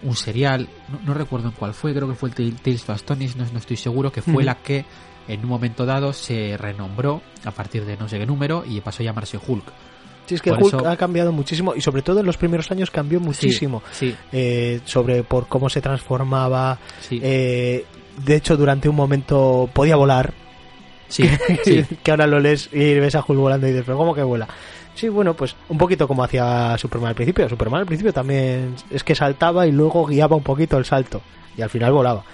un serial, no, no recuerdo en cuál fue, creo que fue el Tales- to Astonish, no, no estoy seguro, que fue la que en un momento dado se renombró a partir de no sé qué número y pasó a llamarse Hulk. Sí, es que Por Hulk eso- ha cambiado muchísimo y sobre todo en los primeros años cambió muchísimo. Sí, eh, sobre por cómo se transformaba. sí, eh, de hecho, durante un momento podía volar. sí, sí. que ahora lo lees y ves a Hulk volando y dices, pero ¿cómo que vuela? Sí, bueno, pues un poquito como hacía Superman al principio. Superman al principio también es que saltaba y luego guiaba un poquito el salto y al final volaba.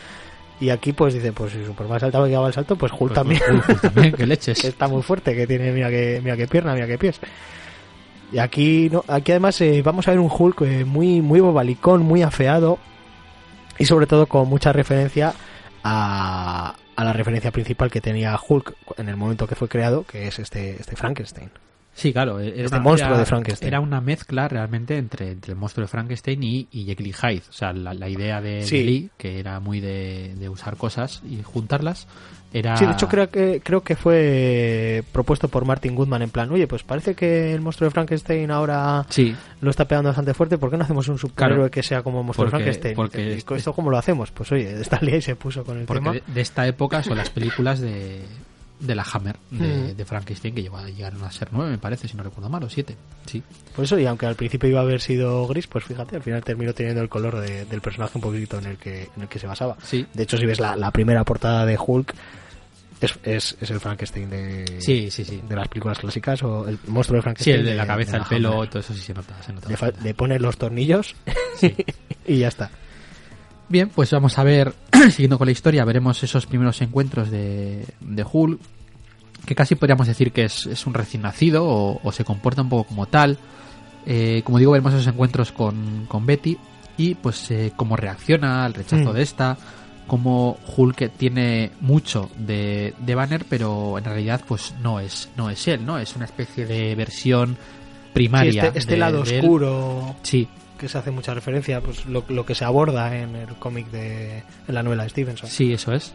Y aquí pues dice, pues si Superman saltaba y guiaba el salto, pues Hulk Pues, también. Hulk, también, que leches. que está muy fuerte, que tiene, mira que, mira que pierna, mira que pies. Y aquí, no, aquí además eh, vamos a ver un Hulk eh, muy, muy bobalicón, muy afeado y sobre todo con mucha referencia a, a la referencia principal que tenía Hulk en el momento que fue creado, que es este, este Frankenstein. Sí, claro. Era Este una- monstruo era- de Frankenstein. Era una mezcla realmente entre, entre el monstruo de Frankenstein y, y Jekyll y Hyde. O sea, la, la idea de, Sí. de Lee, que era muy de, de usar cosas y juntarlas, era... Sí, de hecho creo que, creo que fue propuesto por Martin Goodman en plan, oye, pues parece que el monstruo de Frankenstein ahora Sí, lo está pegando bastante fuerte, ¿por qué no hacemos un superhéroe Claro. que sea como el monstruo Porque- de Frankenstein? porque Y es- ¿Esto cómo lo hacemos? Pues oye, Stanley se puso con el porque tema. de, de esta época son las películas de, de la Hammer de, Mm. de Frankenstein, que llegó a llegar a ser nueve, me parece, si no recuerdo mal, o siete. Sí. Por eso, y aunque al principio iba a haber sido gris, pues fíjate, al final terminó teniendo el color de- del personaje un poquito en el que, en el que se basaba. Sí. De hecho, si ves la, la primera portada de Hulk, es, es, es el Frankenstein de, Sí, sí, sí. de las películas clásicas, o el monstruo de Sí, Frankenstein. el de la cabeza, el Hammer. pelo, todo eso sí se nota. Se nota Le, le pones los tornillos y ya está. Bien, pues vamos a ver, siguiendo con la historia, veremos esos primeros encuentros de, de Hulk, que casi podríamos decir que es, es un recién nacido o, o se comporta un poco como tal. Eh, como digo, veremos esos encuentros con, con Betty y pues eh, cómo reacciona al rechazo Mm. de esta, cómo Hulk tiene mucho de, de Banner, pero en realidad pues no es, no es él, ¿no? Es una especie de versión Sí, primaria. este este de- lado de oscuro Sí, que se hace mucha referencia, pues lo, lo que se aborda en el cómic de en la novela de Stevenson. Sí, eso es.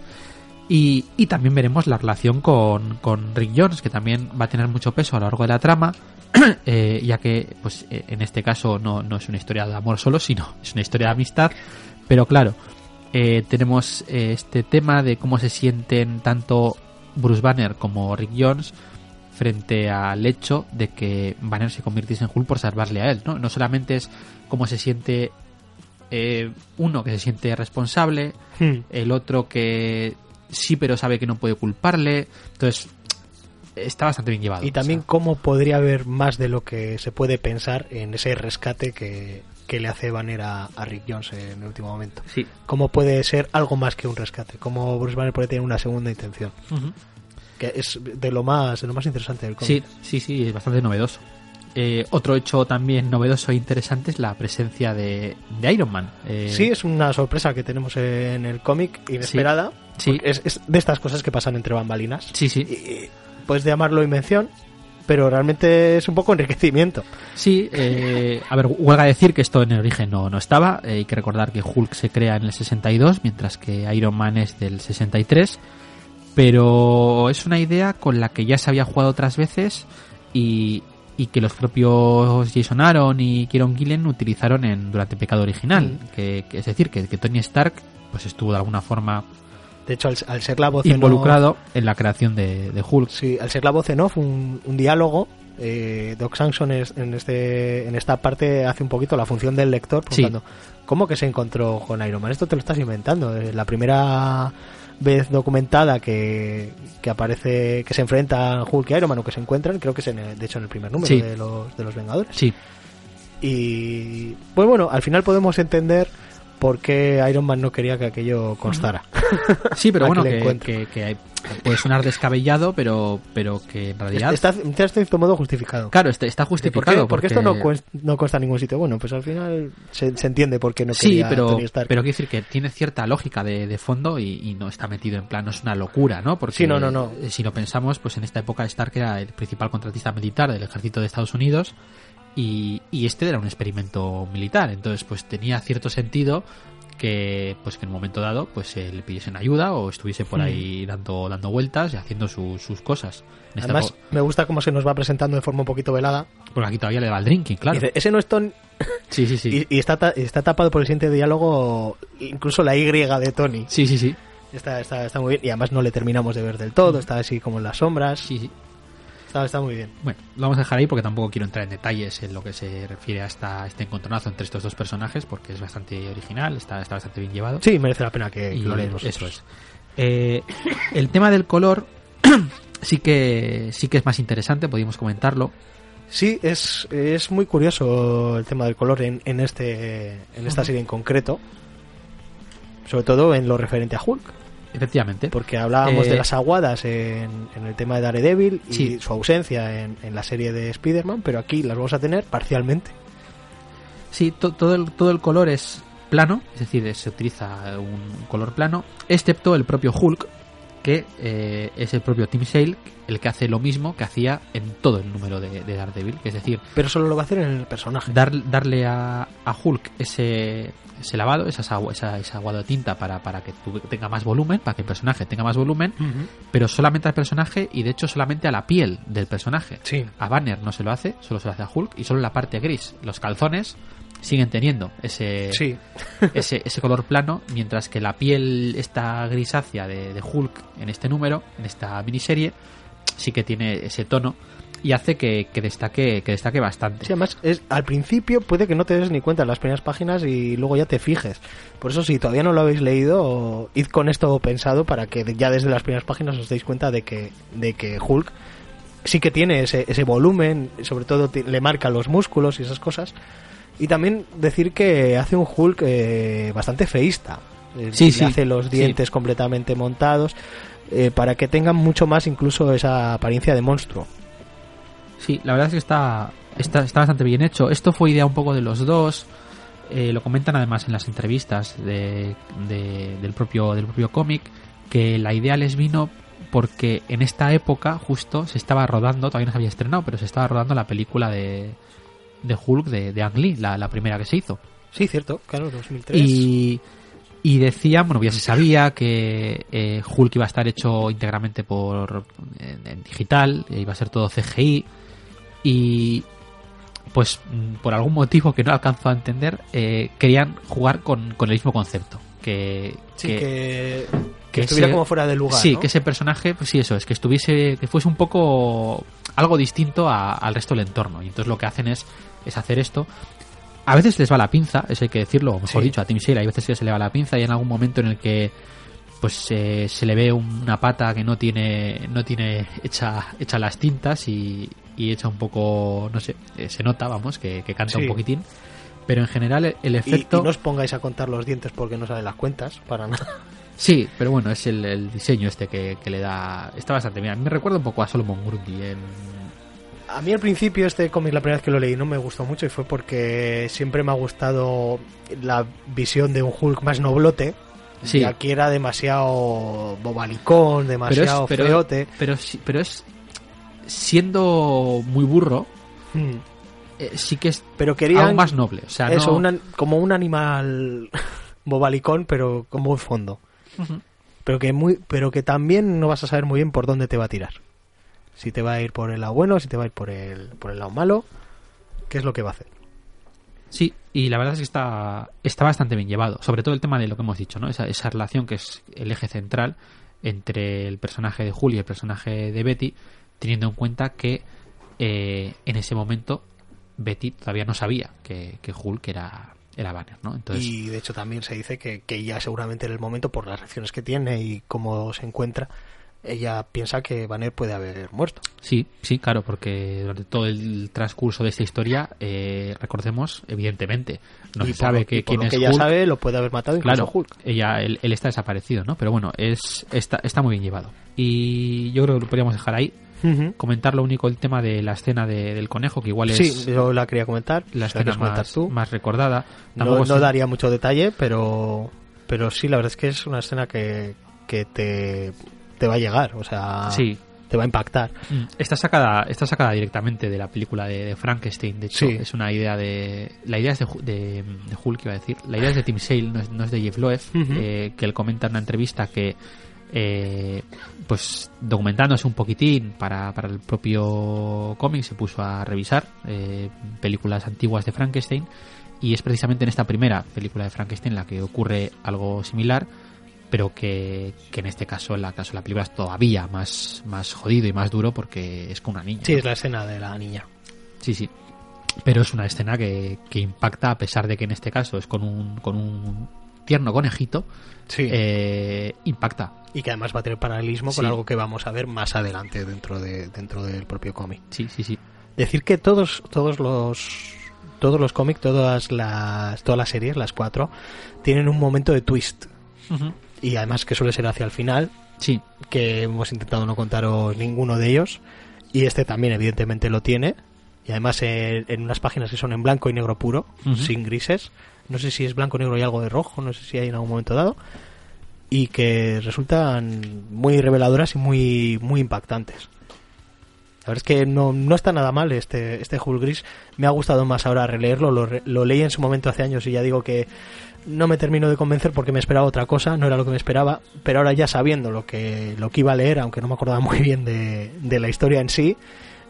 Y, y también veremos la relación con, con Rick Jones, que también va a tener mucho peso a lo largo de la trama, eh, ya que pues eh, en este caso no, no es una historia de amor solo, sino es una historia de amistad. Pero claro, eh, tenemos eh, este tema de cómo se sienten tanto Bruce Banner como Rick Jones frente al hecho de que Banner se convirtiese en Hulk por salvarle a él, ¿no? No solamente es cómo se siente eh, uno que se siente responsable, Hmm. el otro que sí pero sabe que no puede culparle entonces está bastante bien llevado Y también O sea, cómo podría haber más de lo que se puede pensar en ese rescate que, que le hace Banner a, a Rick Jones en el último momento. sí Cómo puede ser algo más que un rescate, cómo Bruce Banner puede tener una segunda intención, que es de lo más de lo más interesante del sí cómic. sí sí es bastante novedoso Eh, otro hecho también novedoso e interesante es la presencia de, de Iron Man Eh, Sí, es una sorpresa que tenemos en el cómic inesperada. Sí. porque Es, es de estas cosas que pasan entre bambalinas. sí sí y puedes llamarlo invención, pero realmente es un poco enriquecimiento. Sí, eh, a ver, huelga decir que esto en el origen no, no estaba. eh, hay que recordar que Hulk se crea en el 62, mientras que Iron Man es del 63. Pero es una idea con la que ya se había jugado otras veces y, y que los propios Jason Aaron y Kieron Gillen utilizaron en, durante Pecado Original. Que, que es decir, que, que Tony Stark pues estuvo de alguna forma De hecho, al, al ser la voz en off- involucrado en la creación de, de Hulk. Sí, al ser la voz en off, un, un diálogo, eh, Doc Samson es- en, este, en esta parte hace un poquito la función del lector, Sí. preguntando, ¿cómo que se encontró con Iron Man? Esto te lo estás inventando. Eh, La primera vez documentada que, que aparece, que se enfrentan Hulk y Iron Man o que se encuentran, creo que es en el- de hecho en el primer número Sí. de, los, de los Vengadores. Sí, Y pues bueno, al final podemos entender por qué Iron Man no quería que aquello constara. sí pero bueno, que, que- que puede sonar descabellado, pero, pero que en realidad... Está, está en cierto modo justificado. Claro, está, está ¿Y ¿Por qué? justificado. Porque esto no, cuest- no consta en ningún sitio. Bueno, pues al final se, se entiende por qué no Sí, quería pero, Stark. pero quiero decir que tiene cierta lógica de, de fondo y, y no está metido en plan, no es una locura, ¿no? Porque Sí, no, no, no. eh, si lo pensamos, pues en esta época Stark era el principal contratista militar del ejército de Estados Unidos y, y este era un experimento militar. Entonces, pues tenía cierto sentido que pues que en un momento dado pues eh, le pidiesen ayuda o estuviese por Hmm. ahí dando dando vueltas y haciendo su- sus cosas En Además, me gusta cómo se nos va presentando de forma un poquito velada. porque aquí todavía le va el drinking claro dice, ese no es Tony. sí sí sí Y, y está, está tapado por el siguiente diálogo, incluso la Y de Tony. sí sí sí Está, está, está muy bien. Y además no le terminamos de ver del todo. Está así como en las sombras. sí sí Está, está muy bien. Bueno, lo vamos a dejar ahí porque tampoco quiero entrar en detalles en lo que se refiere a esta, este encontronazo entre estos dos personajes porque es bastante original, está, está bastante bien llevado. Sí, merece la pena que, y lo leemos. eso es. Eh, el tema del color sí que sí que es más interesante, podríamos comentarlo. Sí, es, es muy curioso el tema del color en, en, este, en esta serie en concreto. Sobre todo en lo referente a Hulk. Efectivamente. Porque hablábamos Eh, de las aguadas en, en el tema de Daredevil y Sí. su ausencia en, en la serie de Spider-Man, pero aquí las vamos a tener parcialmente. Sí, to- todo, el, todo el color es plano, es decir, se utiliza un color plano, excepto el propio Hulk, que eh, es el propio Tim Sale el que hace lo mismo que hacía en todo el número de, de Daredevil, que es decir, Pero solo lo va a hacer en el personaje. dar, darle a, a Hulk ese, ese lavado, esa, esa, aguado de tinta para, para que tu- tenga más volumen, para que el personaje tenga más volumen, pero solamente al personaje y de hecho solamente a la piel del personaje. Sí. A Banner no se lo hace, solo se lo hace a Hulk y solo la parte gris, los calzones, siguen teniendo ese, Sí. ese, ese color plano, mientras que la piel esta grisácea de, de Hulk en este número, en esta miniserie, sí que tiene ese tono y hace que, que destaque que destaque bastante. Sí, además, es, al principio puede que no te des ni cuenta en las primeras páginas y luego ya te fijes. Por eso, si todavía no lo habéis leído, id con esto pensado para que ya desde las primeras páginas os deis cuenta de que, de que Hulk sí que tiene ese, ese volumen, sobre todo le marca los músculos y esas cosas. Y también decir que hace un Hulk eh, bastante feísta. Eh, Sí, sí, hace los sí. dientes completamente montados eh, para que tengan mucho más incluso esa apariencia de monstruo. Sí, la verdad es que está, está, está bastante bien hecho. Esto fue idea un poco de los dos. eh, lo comentan además en las entrevistas de, de- del propio, del propio cómic, que la idea les vino porque en esta época justo se estaba rodando, todavía no se había estrenado, pero se estaba rodando la película de, de Hulk de, de Ang Lee, la, la primera que se hizo. Sí, cierto, claro, 2003. Y, y decían, bueno, ya se sabía que eh, Hulk iba a estar hecho íntegramente por en, en digital, e iba a ser todo CGI y pues por algún motivo que no alcanzo a entender, eh, querían jugar con, con el mismo concepto. Que, Sí, que- que, que que estuviera ese- como fuera de lugar. sí, ¿no? que ese personaje, pues sí, eso, es que estuviese, que fuese un poco algo distinto a- al resto del entorno. Y entonces lo que hacen es, es hacer esto. A veces les va la pinza, eso hay que decirlo, o mejor Sí. dicho, a Tim Sale hay veces que se le va la pinza y en algún momento en el que pues eh, se le ve una pata que no tiene no tiene hecha hecha las tintas y, y hecha un poco no sé eh, se nota vamos que, que canta Sí. un poquitín pero en general el, el Y, efecto y no os pongáis a contar los dientes porque no salen las cuentas, para nada. Sí, pero bueno, es el, el diseño este que, que le da. Está bastante bien. A mí me recuerda un poco a Solomon Grundy en. A mí al principio este cómic, la primera vez que lo leí, no me gustó mucho y fue porque siempre me ha gustado la visión de un Hulk más noblote. Sí. Y aquí era demasiado bobalicón, demasiado pero, feote. pero, pero es. Siendo muy burro, Mm. eh, sí que es Pero querían algo más noble. O sea, eso, no- una- como un animal bobalicón, pero con buen fondo. Pero que, muy, pero que también no vas a saber muy bien por dónde te va a tirar. Si te va a ir por el lado bueno, si te va a ir por el, por el lado malo. ¿Qué es lo que va a hacer? Sí, y la verdad es que está, está bastante bien llevado. Sobre todo el tema de lo que hemos dicho, ¿no? Esa, esa relación que es el eje central entre el personaje de Julie y el personaje de Betty, teniendo en cuenta que eh, en ese momento Betty todavía no sabía que, que Hulk era, era Banner, ¿no? Entonces, y de hecho también se dice que, que ya seguramente en el momento, por las reacciones que tiene y cómo se encuentra, ella piensa que Banner puede haber muerto. sí, sí, claro, porque durante todo el transcurso de esta historia, eh, recordemos, evidentemente, no y se sabe lo- que y por lo es que ella Hulk. sabe, lo puede haber matado incluso Claro, Hulk. ella, él, él está desaparecido, ¿no? Pero bueno, es está, está muy bien llevado. Y yo creo que lo podríamos dejar ahí. Comentar lo único el tema de la escena de- del conejo, que igual es Sí, yo la quería comentar. la escena más, tú. más recordada. No, Tampoco no sé- daría mucho detalle, pero, pero sí, la verdad es que es una escena que, que te, te va a llegar, o sea, Sí, te va a impactar. Mm, Está sacada, está sacada directamente de la película de, de Frankenstein. De hecho, Sí. es una idea de. La idea es de, de, de Hulk, iba a decir. La idea es de Tim Sale, no es, no es de Jeff Loeb, eh, que él comenta en una entrevista que. eh, pues documentándose un poquitín para, para el propio cómic se puso a revisar eh, películas antiguas de Frankenstein y es precisamente en esta primera película de Frankenstein la que ocurre algo similar pero que, que en este caso, en la caso de la película es todavía más, más jodido y más duro porque es con una niña. Sí, ¿no? es la escena de la niña. sí, sí. Pero es una escena que, que impacta a pesar de que en este caso es con un, con un tierno conejito, Sí. eh, impacta. y que además va a tener paralelismo con algo que vamos a ver más adelante dentro de dentro del propio cómic. Sí, sí, sí. Decir que todos todos los todos los cómics, todas las todas las series, las cuatro, tienen un momento de twist y además que suele ser hacia el final, Sí, que hemos intentado no contaros ninguno de ellos y este también evidentemente lo tiene y además en, en unas páginas que son en blanco y negro puro, sin grises. No sé si es blanco, negro y algo de rojo, no sé si hay en algún momento dado y que resultan muy reveladoras y muy muy impactantes. La verdad es que no, no está nada mal este, este Hulk Gris. Me ha gustado más ahora releerlo. Lo, lo leí en su momento hace años y ya digo que no me termino de convencer porque me esperaba otra cosa, no era lo que me esperaba. Pero ahora ya sabiendo lo que, lo que iba a leer, aunque no me acordaba muy bien de, de la historia en sí,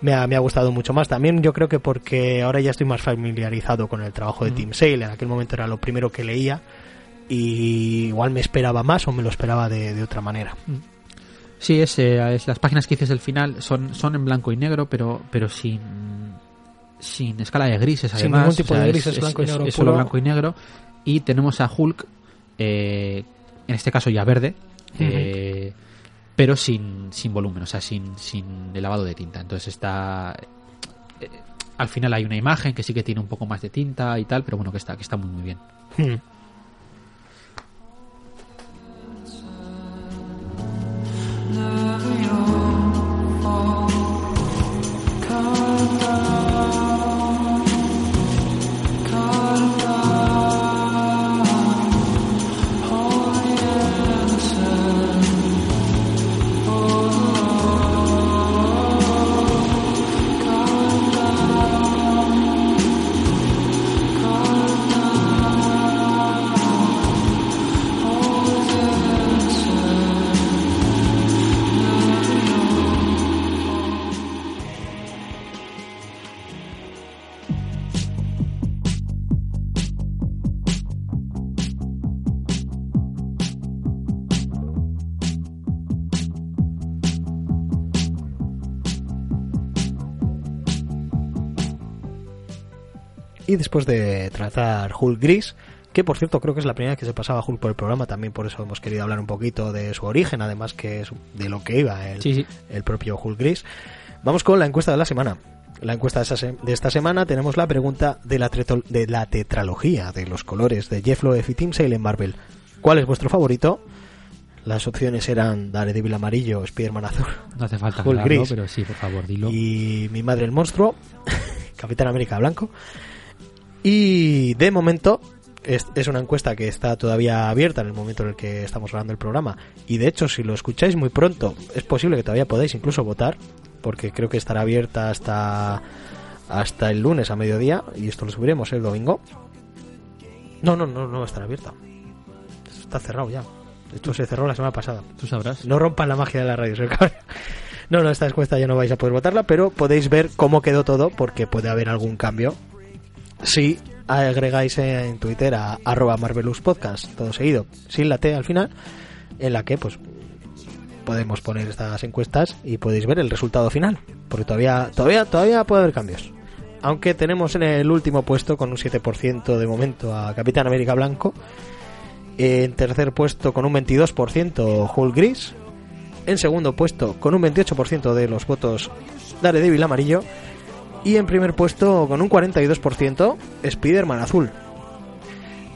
me ha, me ha gustado mucho más. También yo creo que porque ahora ya estoy más familiarizado con el trabajo de Team Sale. En aquel momento era lo primero que leía y igual me esperaba más o me lo esperaba de, de otra manera. Sí, es, eh, es, las páginas que dices del final son, son en blanco y negro, pero, pero sin, sin escala de grises, además. Sin ningún tipo de grises, es, blanco y negro es puro. solo blanco y negro. Y tenemos a Hulk, eh, en este caso ya verde, eh, pero sin, sin volumen, o sea, sin, sin el lavado de tinta. Entonces está... eh, al final hay una imagen que sí que tiene un poco más de tinta y tal, pero bueno, que está, que está muy, muy bien. Hmm. Después de tratar Hulk Gris, que por cierto creo que es la primera vez que se pasaba Hulk por el programa, también por eso hemos querido hablar un poquito de su origen, además que es de lo que iba el, Sí, sí. el propio Hulk Gris. Vamos con la encuesta de la semana. La encuesta de, esta semana tenemos la pregunta de la, treto- de la tetralogía de los colores de Jeff Loeb y Tim Sale en Marvel. ¿Cuál es vuestro favorito? Las opciones eran Daredevil amarillo, Spider-Man azul No hace falta Hulk gris. pero sí, por favor, dilo. y Mi madre el monstruo, Capitán América blanco. Y de momento es, es una encuesta que está todavía abierta en el momento en el que estamos grabando el programa. Y de hecho, si lo escucháis muy pronto, es posible que todavía podáis incluso votar, porque creo que estará abierta hasta hasta el lunes a mediodía y esto lo subiremos el domingo. No, no, no, no estará abierta. Está cerrado ya. Hecho, se cerró la semana pasada. Tú sabrás. No rompan la magia de la radio. No, no, esta encuesta ya no vais a poder votarla, pero podéis ver cómo quedó todo porque puede haber algún cambio. Si agregáis en Twitter a arroba Marvelous Podcast, todo seguido, sin la T al final, en la que pues podemos poner estas encuestas y podéis ver el resultado final, porque todavía todavía todavía puede haber cambios. Aunque tenemos en el último puesto con un 7% de momento a Capitán América Blanco, en tercer puesto con un 22% Hulk Gris, en segundo puesto con un 28% de los votos Daredevil amarillo y en primer puesto con un 42% Spider-Man azul.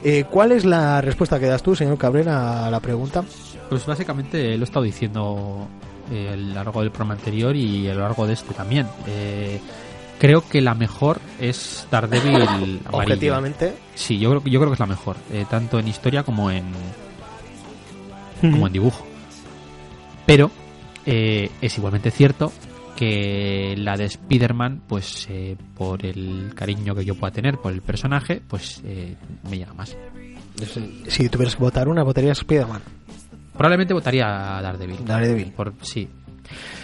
Eh, ¿Cuál es la respuesta que das tú, señor Cabrera, a la pregunta? Pues básicamente lo he estado diciendo eh, a lo largo del programa anterior y a lo largo de este también. Eh, creo que la mejor es Daredevil amarillo. Objetivamente, Sí, yo creo, yo creo que es la mejor, eh, tanto en historia como en, como en dibujo. Pero eh, es igualmente cierto que la de Spider-Man, pues eh, por el cariño que yo pueda tener por el personaje, pues eh, me llega más. si tuvieras que votar una, votarías Spider-Man. Probablemente votaría a Daredevil. Daredevil. Por, sí.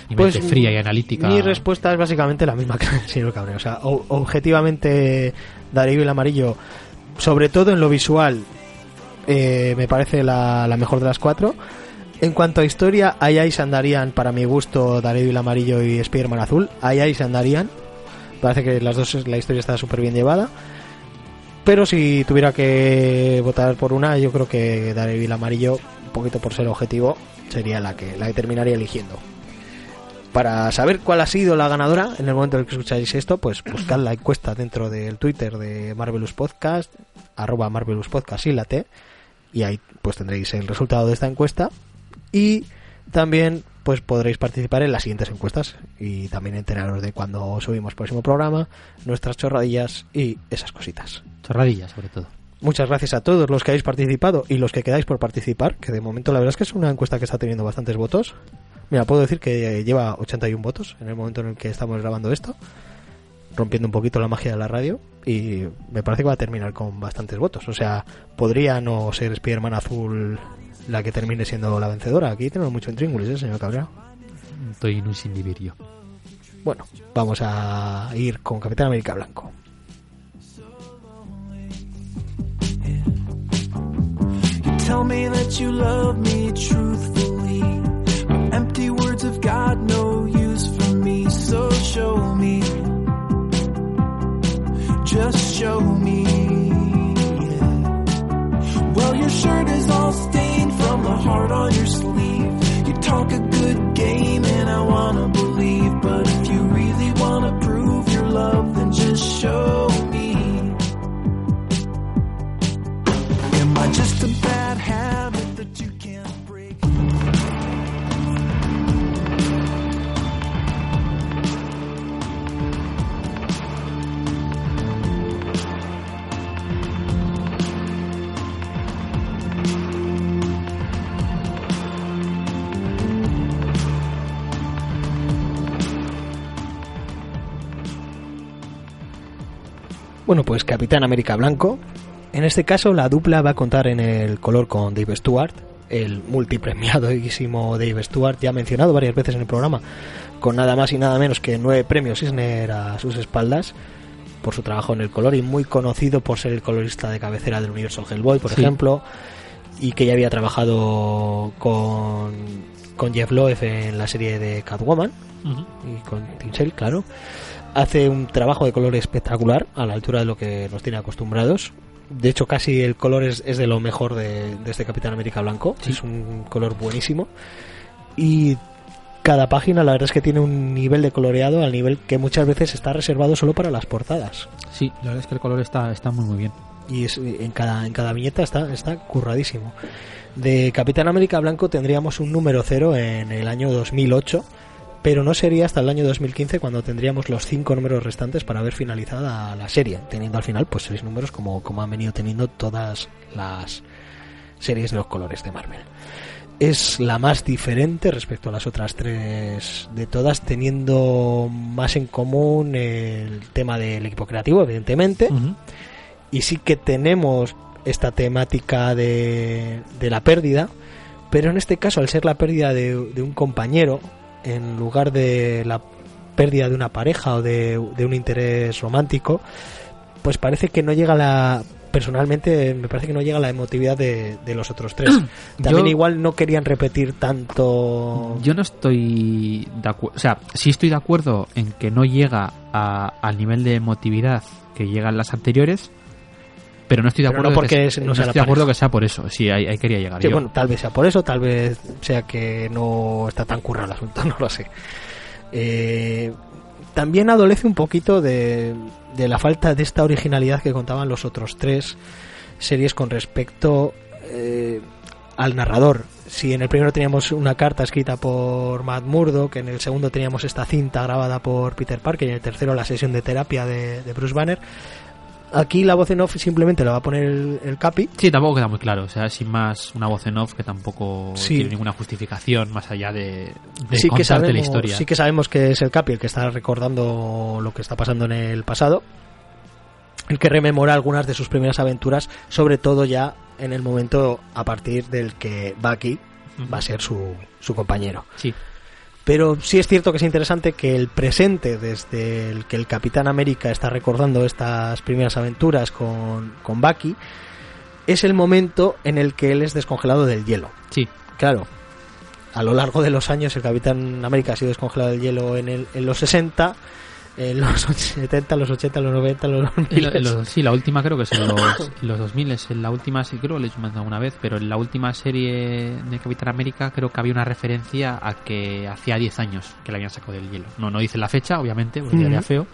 Y Pues, mente fría y analítica. Mi respuesta es básicamente la misma que el señor Cabrera. O sea, o- objetivamente, Daredevil amarillo, sobre todo en lo visual, eh, me parece la, la mejor de las cuatro. En cuanto a historia, ahí ahí se andarían, para mi gusto, Daredevil amarillo y Spider-Man azul. Ahí ahí se andarían. Parece que las dos, la historia está súper bien llevada. Pero si tuviera que votar por una, yo creo que Daredevil amarillo, un poquito por ser objetivo, sería la que, la que terminaría eligiendo. Para saber cuál ha sido la ganadora, en el momento en el que escucháis esto, pues buscad la encuesta dentro del Twitter de Marvelous Podcast, arroba Marvelous Podcast y la T, y ahí pues tendréis el resultado de esta encuesta. Y también pues podréis participar en las siguientes encuestas y también enteraros de cuando subimos próximo programa, nuestras chorradillas y esas cositas. Chorradillas, sobre todo. Muchas gracias a todos los que habéis participado y los que quedáis por participar, que de momento la verdad es que es una encuesta que está teniendo bastantes votos. Mira, puedo decir que lleva 81 votos en el momento en el que estamos grabando esto, rompiendo un poquito la magia de la radio y me parece que va a terminar con bastantes votos. O sea, podría no ser Spider-Man azul la que termine siendo la vencedora. Aquí tenemos mucho intríngulis, ¿eh, señor Cabrera? Estoy en un sindivirio. Bueno, vamos a ir con Capitán América Blanco. tell me that you love me truthfully. Empty words have got no use for me, so show me. Just show me. Well, your shirt is all stained from the heart on your sleeve. You talk a good game, and I wanna believe. But if you really wanna prove your love, then just show me. Am I just a bad habit Bueno, pues Capitán América Blanco. En este caso, la dupla va a contar en el color con Dave Stewart, el multipremiadísimo Dave Stewart, ya mencionado varias veces en el programa, con nada más y nada menos que nueve premios Eisner a sus espaldas por su trabajo en el color y muy conocido por ser el colorista de cabecera del universo Hellboy, por Sí. ejemplo, y que ya había trabajado con, con Jeff Loeb en la serie de Catwoman y con Tim Sale, claro. Hace un trabajo de color espectacular, a la altura de lo que nos tiene acostumbrados. De hecho, casi el color es, es de lo mejor de, de este Capitán América Blanco. Sí. Es un color buenísimo. Y cada página, la verdad es que tiene un nivel de coloreado al nivel que muchas veces está reservado solo para las portadas. Sí, la verdad es que el color está, está muy muy bien. Y es- en, cada, en cada viñeta está, está curradísimo. De Capitán América Blanco tendríamos un número cero en el año 2008, pero no sería hasta el año 2015 cuando tendríamos los cinco números restantes para ver finalizada la serie, teniendo al final pues seis números como, como han venido teniendo todas las series de los colores de Marvel. Es la más diferente respecto a las otras tres de todas, teniendo más en común el tema del equipo creativo, evidentemente, y sí que tenemos esta temática de, de la pérdida, pero en este caso, al ser la pérdida de, de un compañero, en lugar de la pérdida de una pareja o de, de un interés romántico, pues parece que no llega la personalmente me parece que no llega la emotividad de, de los otros tres. También Yo- igual no querían repetir tanto. Yo no estoy de acuerdo, o sea, sí estoy de acuerdo en que no llega a- al nivel de emotividad que llegan las anteriores, pero no estoy de acuerdo no porque que, es- no no sea la estoy de acuerdo que sea por eso. Sí, ahí, ahí quería llegar. Sí, yo. bueno, tal vez sea por eso, tal vez sea que no está tan currado el asunto, no lo sé. Eh, también adolece un poquito de, de la falta de esta originalidad que contaban los otros tres series con respecto eh, al narrador. Si en el primero teníamos una carta escrita por Matt Murdock, en el segundo teníamos esta cinta grabada por Peter Parker y en el tercero la sesión de terapia de, de Bruce Banner, aquí la voz en off simplemente la va a poner el, el Capi Sí, tampoco queda muy claro. O sea, sin más una voz en off que tampoco Sí. tiene ninguna justificación más allá de, de sí que contarte sabemos, la historia. sí que sabemos que es el Capi el que está recordando lo que está pasando en el pasado, el que rememora algunas de sus primeras aventuras, sobre todo ya en el momento a partir del que Bucky Ujú. va a ser su, su compañero. Sí, Pero sí es cierto que es interesante que el presente, desde el que el Capitán América está recordando estas primeras aventuras con, con Bucky, es el momento en el que él es descongelado del hielo. sí. Claro, a lo largo de los años el Capitán América ha sido descongelado del hielo en, el- en los 60, en los 70, los 80, los 90, los 2000. En lo- en los- sí, la última creo que es en los, en los 2000, es en la última, sí, creo que lo he hecho más de alguna vez, pero en la última serie de Capitán América creo que había una referencia a que hacía 10 años que la habían sacado del hielo. No, no dicen la fecha, obviamente, porque Ujú. sería feo,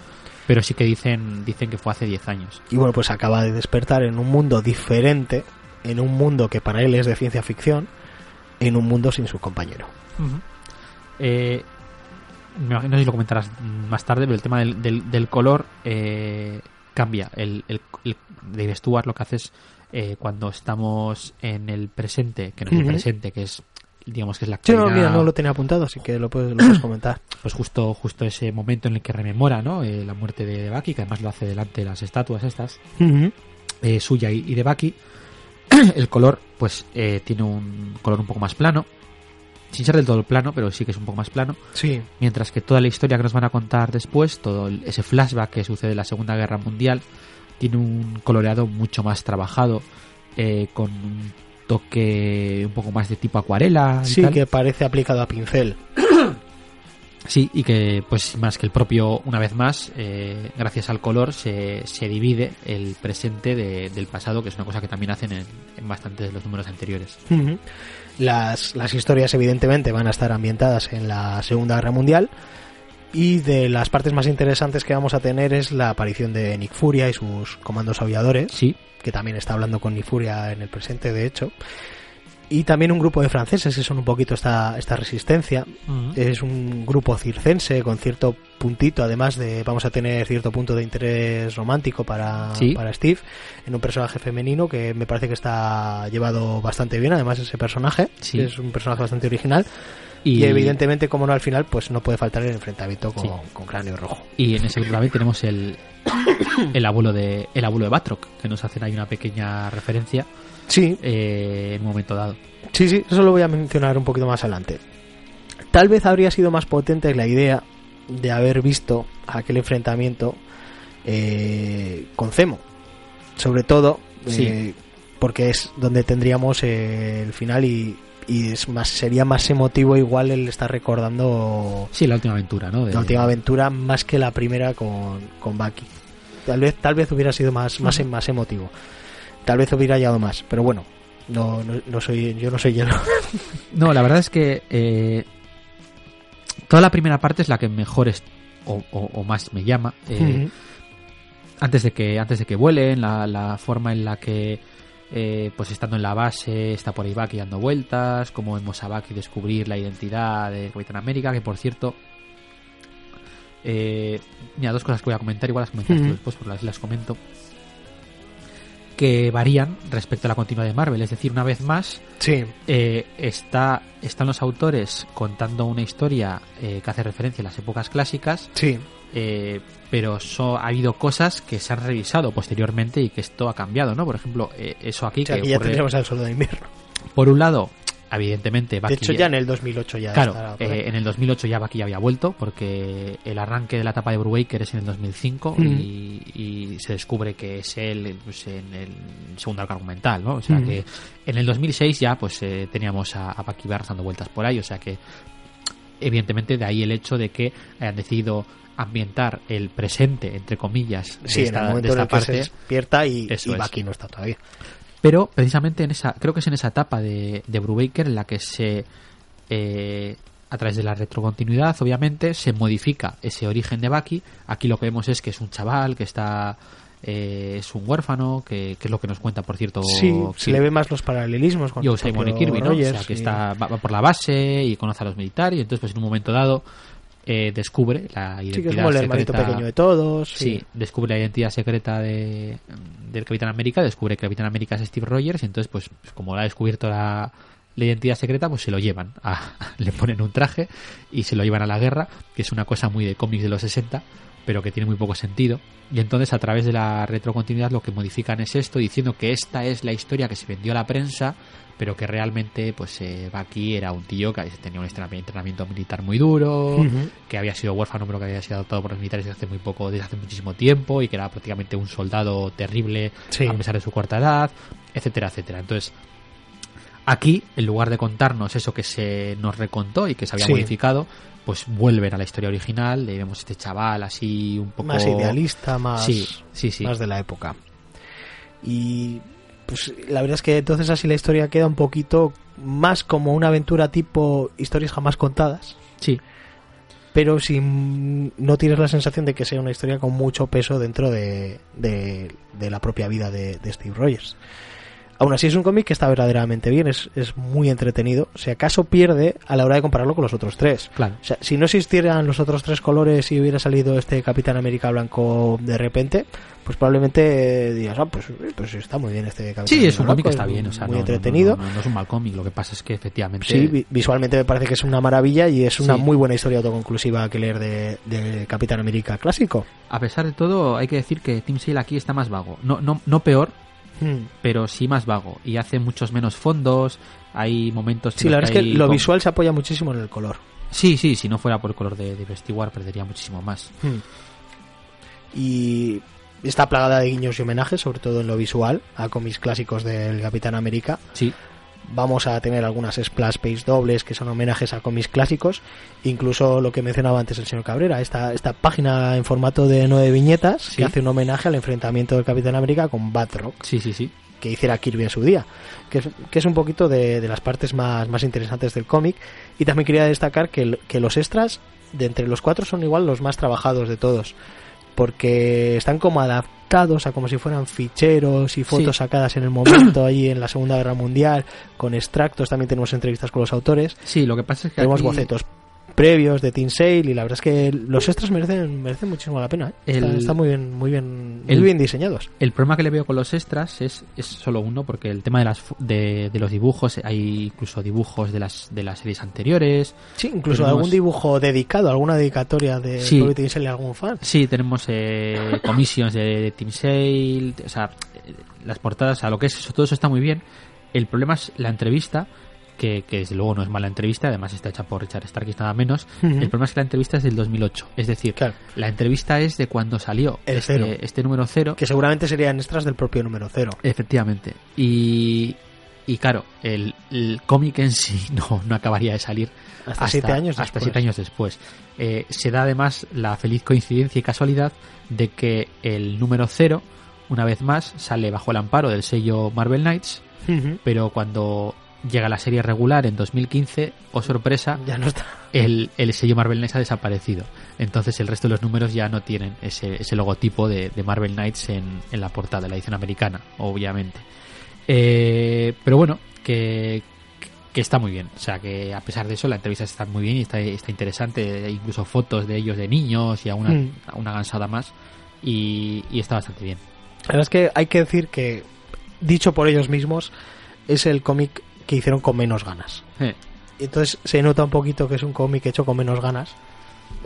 pero sí que dicen, dicen que fue hace 10 años. Y bueno, pues acaba de despertar en un mundo diferente, en un mundo que para él es de ciencia ficción, en un mundo sin su compañero. Eh, no sé si lo comentarás más tarde, pero el tema del, del, del color eh, cambia. El, el, el Dave Stewart lo que hace es eh, cuando estamos en el presente, que no es el presente, que es digamos que es la actualidad, mira, no lo tenía apuntado, así que lo puedes, lo puedes comentar. pues justo justo ese momento en el que rememora ¿no? Eh, la muerte de Bucky, que además lo hace delante de las estatuas estas, eh, suya y, y de Bucky. el color, pues, eh, tiene un color un poco más plano. Sin ser del todo plano, pero sí que es un poco más plano. Sí. Mientras que toda la historia que nos van a contar después, todo ese flashback que sucede en la Segunda Guerra Mundial, tiene un coloreado mucho más trabajado, eh, con un toque un poco más de tipo acuarela. y Sí, tal. que parece aplicado a pincel. Sí, y que pues más que el propio, una vez más, eh, gracias al color se, se divide el presente de- del pasado, que es una cosa que también hacen en, en bastantes de los números anteriores. Ujú. Las, las historias evidentemente van a estar ambientadas en la Segunda Guerra Mundial. Y de las partes más interesantes que vamos a tener es la aparición de Nick Furia y sus comandos aviadores, Sí, que también está hablando con Nick Furia en el presente de hecho, y también un grupo de franceses que son un poquito esta, esta resistencia, es un grupo circense con cierto puntito, además de vamos a tener cierto punto de interés romántico para, Sí. para Steve, en un personaje femenino que me parece que está llevado bastante bien, además ese personaje, Sí. es un personaje bastante original y, evidentemente como no al final pues no puede faltar el enfrentamiento con, Sí. con Cráneo Rojo. Y en ese grupo también tenemos el, el abuelo de el abuelo de Batroc, que nos hacen ahí una pequeña referencia Sí, eh, en un momento dado. Sí, sí, eso lo voy a mencionar un poquito más adelante. Tal vez habría sido más potente la idea de haber visto aquel enfrentamiento eh, con Zemo. Sobre todo eh, Sí. porque es donde tendríamos eh, el final y, y es más sería más emotivo igual el estar recordando Sí, la última aventura, ¿no? De- la última aventura más que la primera con, con Bucky. Tal vez, tal vez hubiera sido más, más, más emotivo. Tal vez hubiera llegado más, pero bueno, no, no, no soy, yo no soy hielo. No, la verdad es que eh, toda la primera parte es la que mejor es, o, o- o más me llama. eh, antes de que antes de que vuelen, la, la forma en la que eh, pues estando en la base está por ahí Bucky dando vueltas, cómo vemos a Bucky descubrir la identidad de Capitán América, que por cierto eh, mira, dos cosas que voy a comentar, igual las comentas tú Ujú. después, porque las, las comento que varían respecto a la continua de Marvel, es decir, una vez más Sí, eh, está, están los autores contando una historia eh, que hace referencia a las épocas clásicas, sí, eh, pero so- ha habido cosas que se han revisado posteriormente y que esto ha cambiado, ¿no? Por ejemplo, eh, eso aquí O sea, que aquí ya ocurre- tendríamos al solo de invierno. por un lado, evidentemente, De hecho, ya en el 2008 ya Claro, eh, en el 2008 ya Bucky había vuelto porque el arranque de la etapa de Brubaker es en el 2005 Ujú. y, y se descubre que es él pues, en el segundo arco argumental, ¿no? O sea Ujú. que en el 2006 ya pues eh, teníamos a, a Bucky Barnes dando vueltas por ahí, o sea que evidentemente de ahí el hecho de que hayan decidido ambientar el presente, entre comillas, de sí, en el de momento en el que se parte, despierta y, y es. Bucky no está todavía. Pero precisamente en esa, creo que es en esa etapa de, de Brubaker en la que se, eh, a través de la retrocontinuidad, obviamente, se modifica ese origen de Bucky. Aquí lo que vemos es que es un chaval, que está, eh, es un huérfano, que, que es lo que nos cuenta, por cierto, Sí, se le ve más los paralelismos con Yo, Simon y Kirby, ¿no? Rogers, o sea, que y- está, va, va por la base y conoce a los militares y entonces, pues en un momento dado, eh, descubre la identidad Sí, que es como el hermanito secreta- pequeño de todos. Sí, descubre la identidad secreta de, del Capitán América, descubre que Capitán América es Steve Rogers y entonces, pues, pues como ha descubierto la, la identidad secreta, pues se lo llevan, a, le ponen un traje y se lo llevan a la guerra, que es una cosa muy de cómics de los 60, pero que tiene muy poco sentido. Y entonces a través de la retrocontinuidad lo que modifican es esto, diciendo que esta es la historia que se vendió a la prensa, pero que realmente pues eh, Bucky era un tío que tenía un entrenamiento militar muy duro, Ujú. que había sido huérfano pero que había sido adoptado por los militares desde hace muy poco, desde hace muchísimo tiempo y que era prácticamente un soldado terrible Sí. a pesar de su corta edad, etcétera, etcétera. Entonces, aquí, en lugar de contarnos eso que se nos recontó y que se había Sí. modificado, pues vuelven a la historia original, le vemos este chaval así un poco Más idealista, más, Sí, sí, sí. más de la época. Y pues la verdad es que entonces así la historia queda un poquito más como una aventura tipo historias jamás contadas. Sí, pero sin no tienes la sensación de que sea una historia con mucho peso dentro de, de, de la propia vida de, de Steve Rogers. Aún así es un cómic que está verdaderamente bien, es, es muy entretenido. Si acaso pierde a la hora de compararlo con los otros tres. claro. O sea, si no existieran los otros tres colores y hubiera salido este Capitán América blanco de repente, pues probablemente digas, ah, pues, pues está muy bien este Capitán Sí, es un cómic que está bien, o sea, muy no, entretenido. No, no, no es un mal cómic, lo que pasa es que efectivamente Sí, vi- visualmente me parece que es una maravilla y es una Sí. muy buena historia autoconclusiva que leer de, de Capitán América clásico. a pesar de todo, hay que decir que Tim Sale aquí está más vago. No, no, no peor, Hmm. pero sí más vago. Y hace muchos menos fondos, hay momentos... en Sí, la verdad es que lo con- visual se apoya muchísimo en el color. Sí, sí, si no fuera por el color de, de Stewart perdería muchísimo más. Hmm. Y está plagada de guiños y homenajes, sobre todo en lo visual, a cómics clásicos del Capitán América. Sí, Vamos a tener algunas splash page dobles que son homenajes a cómics clásicos, incluso lo que mencionaba antes el señor Cabrera, esta, esta página en formato de nueve viñetas Sí. que hace un homenaje al enfrentamiento del Capitán América con Batroc, sí, sí, sí. que hiciera Kirby en su día, que es, que es un poquito de, de las partes más, más interesantes del cómic. Y también quería destacar que, que los extras, de entre los cuatro, son igual los más trabajados de todos, porque están como como si fueran ficheros y fotos Sí. sacadas en el momento allí en la Segunda Guerra Mundial, con extractos, también tenemos entrevistas con los autores, Sí, lo que pasa es que tenemos aquí bocetos previos de Teen Sale y la verdad es que los extras merecen merecen muchísimo la pena ¿eh? está, El- está muy bien muy bien muy el- bien diseñados El problema que le veo con los extras es, es solo uno, porque el tema de, las, de, de los dibujos, hay incluso dibujos de las, de las series anteriores. Sí, incluso Tenemos- algún dibujo dedicado, alguna dedicatoria de Sí. Teen Sale a algún fan. Sí, tenemos eh, commissions de, de Team Sale, o sea, las portadas, a lo que es eso, todo eso está muy bien. El problema es la entrevista, que, que desde luego no es mala entrevista, además está hecha por Richard Starkis nada menos. El problema es que la entrevista es del 2008, es decir, Claro. la entrevista es de cuando salió El este, cero. este número cero. Que seguramente serían extras del propio número cero. Efectivamente. Y, y claro, el, el cómic en sí no, no acabaría de salir Hasta siete años hasta después. siete años después. Eh, se da además la feliz coincidencia y casualidad de que el número cero, una vez más, sale bajo el amparo del sello Marvel Knights, pero cuando llega la serie regular en 2015, o sorpresa, Ya no está. el, el sello Marvel Knights ha desaparecido. Entonces el resto de los números ya no tienen ese, ese logotipo de, de Marvel Knights en, en la portada, de la edición americana, obviamente. Eh, pero bueno, que, que está muy bien. O sea, que a pesar de eso, la entrevista está muy bien y está, está interesante. Incluso fotos de ellos de niños y a una, Mm. a una gansada más. Y, y está bastante bien. La verdad es que hay que decir que, dicho por ellos mismos, es el cómic que hicieron con menos ganas. Entonces se nota un poquito que es un cómic hecho con menos ganas.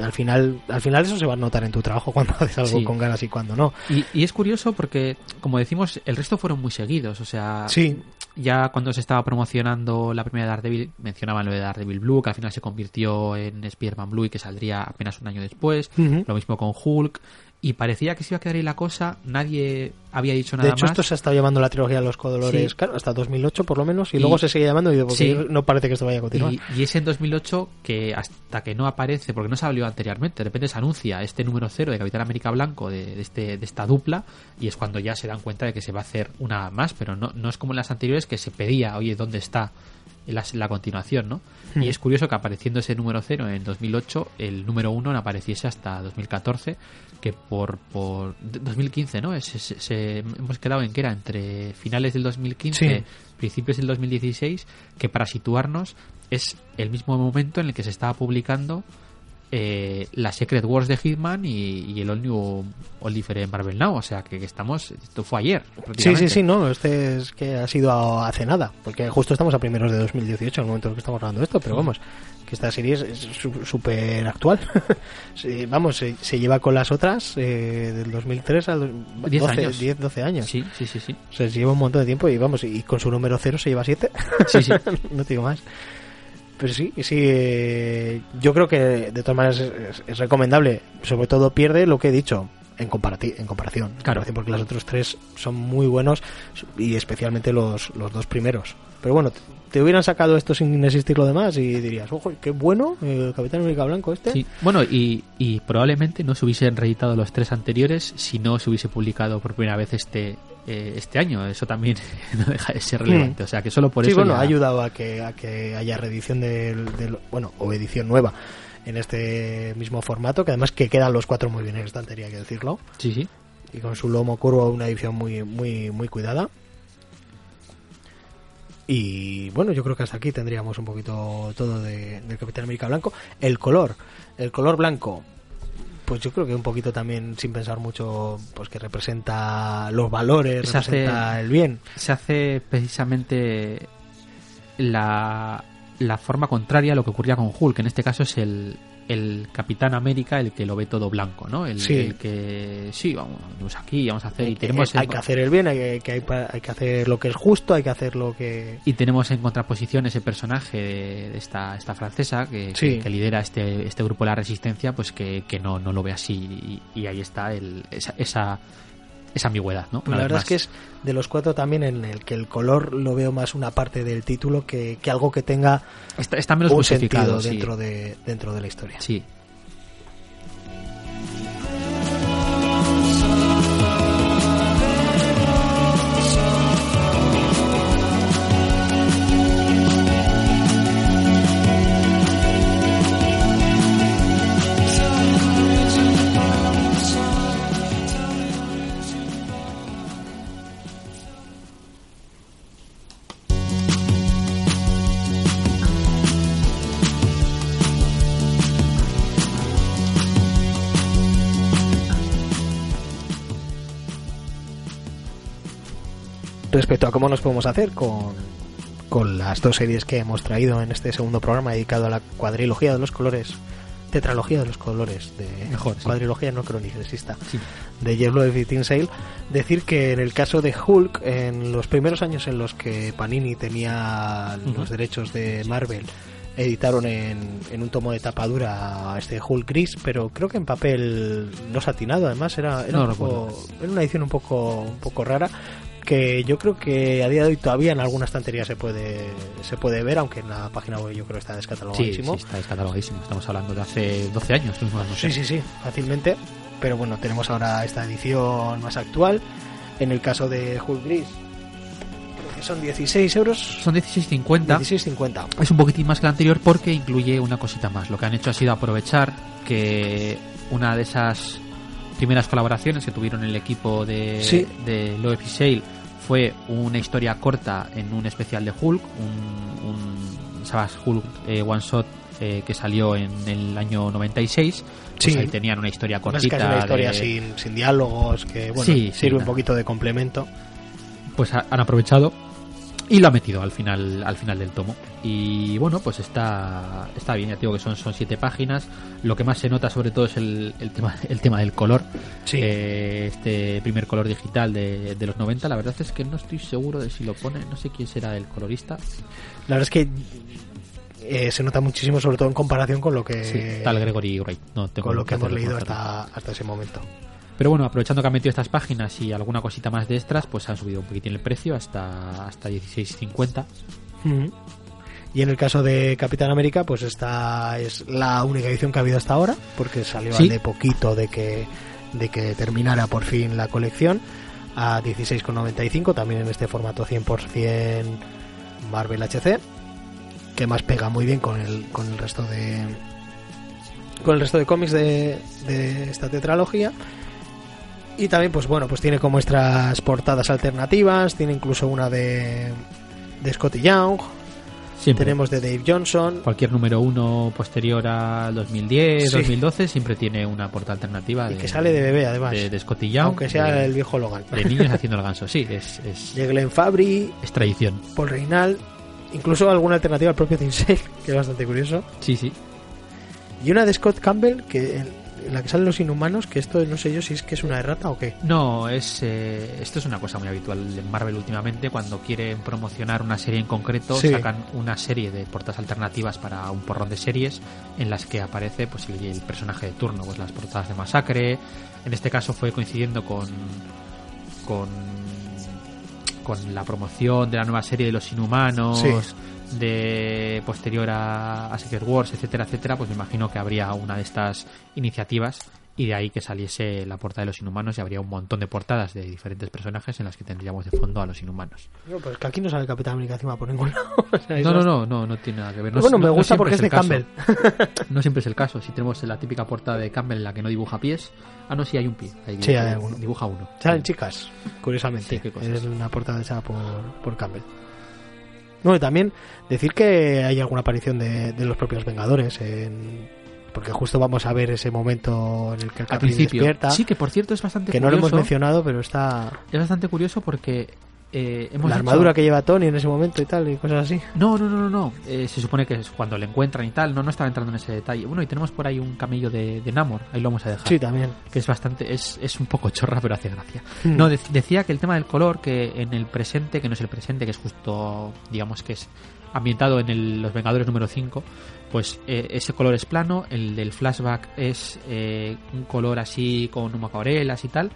Al final, al final eso se va a notar en tu trabajo cuando haces algo Sí. con ganas y cuando no. Y, y es curioso porque, como decimos, el resto fueron muy seguidos. O sea, Sí, ya cuando se estaba promocionando la primera Daredevil, mencionaban lo de Daredevil Blue, que al final se convirtió en Spider-Man Blue y que saldría apenas un año después. Lo mismo con Hulk. Y parecía que se iba a quedar ahí la cosa. Nadie había dicho nada de hecho más. esto se ha estado llamando la trilogía de los colores, Sí. claro, hasta 2008 por lo menos, y, Y- luego se sigue llamando y Sí. no parece que esto vaya a continuar. Y, y es en 2008 que hasta que no aparece, porque no se salió anteriormente, de repente se anuncia este número cero de Capitán América Blanco de, de este, de esta dupla y es cuando ya se dan cuenta de que se va a hacer una más, pero no, no es como en las anteriores que se pedía, oye, ¿dónde está la, la continuación, no? Y es curioso que apareciendo ese número cero en 2008, el número uno no apareciese hasta 2014, que por, por 2015, ¿no? Se, se- se- hemos quedado en que era entre finales del 2015 Sí. principios del 2016, que para situarnos es el mismo momento en el que se estaba publicando eh, la Secret Wars de Hitman y, y el All New All Different Marvel Now. O sea que, que estamos. Esto fue ayer. Sí, sí, sí, no, este es que ha sido hace nada, porque justo estamos a primeros de 2018 en el momento en que estamos hablando de esto, pero vamos, que esta serie es- súper actual. Sí, vamos, se, se lleva con las otras eh, del 2003 al do- Diez 12, años. 10, 12 años. Sí, sí, sí, sí. O sea, se lleva un montón de tiempo y vamos, y con su número cero se lleva 7. Sí, sí. no te digo más. Pero sí, sí, eh, yo creo que de todas maneras es, recomendable. Sobre todo pierde lo que he dicho en, comparati- en comparación. Claro. Porque los otros tres son muy buenos y especialmente los, los dos primeros. Pero bueno, te, te hubieran sacado esto sin existir lo demás y dirías, ojo, qué bueno, eh, el Capitán América Blanco este. Sí. Bueno, y, y probablemente no se hubiesen reeditado los tres anteriores si no se hubiese publicado por primera vez este eh, este año. Eso también no deja de ser relevante. Mm. O sea que solo por sí, eso. bueno, ya- ha ayudado a que, a que haya reedición del, del- bueno, o edición nueva en este mismo formato, que además que quedan los cuatro muy bien en estantería, hay que decirlo. Sí, sí. y con su lomo curvo una edición muy muy muy cuidada y bueno yo creo que hasta aquí tendríamos un poquito todo de, del Capitán América Blanco el color el color blanco pues yo creo que un poquito también sin pensar mucho pues que representa los valores Se hace- representa el bien se hace precisamente la, la forma contraria a lo que ocurría con Hulk. En este caso es el, el Capitán América el que lo ve todo blanco, ¿no? El, Sí. el que sí, vamos, vamos aquí, vamos a hacer y Hay que- tenemos hay en- que hacer el bien, hay que, hay, que hacer lo que es justo, hay que hacer lo que... y tenemos en contraposición ese personaje de esta, esta francesa que, Sí. que, que lidera este, este grupo de la resistencia, pues que, que no, no lo ve así y, y ahí está el, esa, esa, esa ambigüedad, ¿no? Pues Una la verdad es que es de los cuatro también en el que el color lo veo más una parte del título que, que algo que tenga está, está menos un sentido sí. dentro de, dentro de la historia. Sí. Respecto a cómo nos podemos hacer con, con las dos series que hemos traído en este segundo programa dedicado a la cuadrilogía de los colores, tetralogía de los colores, de Mejor, sí. cuadrilogía no creo ni que exista, Sí. de Yellow de Sale, decir que en el caso de Hulk, en los primeros años en los que Panini tenía los derechos de Marvel, editaron en, en un tomo de tapadura este Hulk gris, pero creo que en papel no satinado, además era, era, No un poco- recuerdo. era una edición un poco, un poco rara que yo creo que a día de hoy todavía en alguna estantería se puede se puede ver, aunque en la página web yo creo que está Sí, descatalogadísimo. sí, está descatalogadísimo. Estamos hablando de hace 12 años, no Sí, sé. sí, sí, fácilmente. Pero bueno, tenemos ahora esta edición más actual. En el caso de Hulk Gris, creo que son 16 euros. Son 16.50. 16.50. Es un poquitín más que la anterior porque incluye una cosita más. Lo que han hecho ha sido aprovechar que una de esas primeras colaboraciones que tuvieron el equipo de, Sí. de Loeb y Sale fue una historia corta en un especial de Hulk, un, un Savage Hulk eh, One Shot eh, que salió en el año 96. Pues Sí. ahí tenían una historia Es cortita. casi una historia de- sin, sin diálogos, que bueno, Sí, sí, sirve un poquito de complemento. pues ha- han aprovechado y lo ha metido al final al final del tomo. Y bueno pues está está bien ya te digo que son son siete páginas. Lo que más se nota sobre todo es el, el tema el tema del color. Sí. Eh, este primer color digital de, de los 90 la verdad es que no estoy seguro de si lo pone no sé quién será el colorista. La verdad es que eh, se nota muchísimo, sobre todo en comparación con lo que, sí, tal Gregory Wright no con lo que hemos leído hasta, hasta ese momento. Pero bueno aprovechando que han metido estas páginas y alguna cosita más de extras pues han subido un poquitín el precio hasta hasta 16.50 Ujú. Y en el caso de Capitán América, pues esta es la única edición que ha habido hasta ahora, porque salió Sí. de poquito de que, de que terminara por fin la colección a 16,95, también en este formato 100% Marvel HC, que más pega muy bien con el, con el resto de con el resto de cómics de, de esta tetralogía. Y también, pues bueno, pues tiene como extras portadas alternativas, tiene incluso una de, de Scotty Young, siempre tenemos de Dave Johnson. cualquier número uno posterior al 2010, Sí. 2012 siempre tiene una portada alternativa Y de, que sale de bebé, además. de, de Scotty Young, aunque sea de, el viejo Logan. de niños haciendo el ganso. Sí, es, es, De Glenn Fabry, es tradición. Paul Reinal, incluso alguna alternativa al propio Tim Sale, que es bastante curioso. Sí, sí. Y una de Scott Campbell, que la que salen los inhumanos, que esto no sé yo si es que es una errata o qué. No, es eh, esto es una cosa muy habitual en Marvel últimamente. Cuando quieren promocionar una serie en concreto, Sí. sacan una serie de portadas alternativas para un porrón de series en las que aparece pues el, el personaje de turno, pues las portadas de Masacre. En este caso fue coincidiendo con con con la promoción de la nueva serie de los Inhumanos. Sí. De posterior a, a Secret Wars, etcétera, etcétera, pues me imagino que habría una de estas iniciativas y de ahí que saliese la portada de los inhumanos y habría un montón de portadas de diferentes personajes en las que tendríamos de fondo a los inhumanos. No, pues que aquí no sale Capitán América encima por ningún lado. O sea, es No, no, no, no, no tiene nada que ver. No, bueno, no- me gusta porque es de. Campbell. No siempre es el caso. Si tenemos la típica portada de Campbell en la que no dibuja pies, ah, no, sí hay un pie. Ahí Sí, dibuja, hay alguno. dibuja uno. Salen chicas, curiosamente. Sí, qué cosas. es una portada hecha por, por Campbell. Bueno, y también decir que hay alguna aparición de, de los propios Vengadores, en- porque justo vamos a ver ese momento en el que el principio, despierta, sí, que por cierto es bastante que no lo hemos curioso. mencionado, pero está... Es bastante curioso porque eh, hemos la hecho- armadura que lleva Tony en ese momento y tal, y cosas así. No, no, no, no, no. Eh, se supone que es cuando le encuentran y tal. No, no estaba entrando en ese detalle. Bueno, y tenemos por ahí un camello de, de Namor. Ahí lo vamos a dejar. Sí, también. que es bastante es, es un poco chorra pero hace gracia Mm. no de- decía que el tema del color que en el presente que no es el presente que es justo digamos que es ambientado en el- los Vengadores número 5 pues eh, ese color es plano el del flashback es eh, un color así con humacaorelas y tal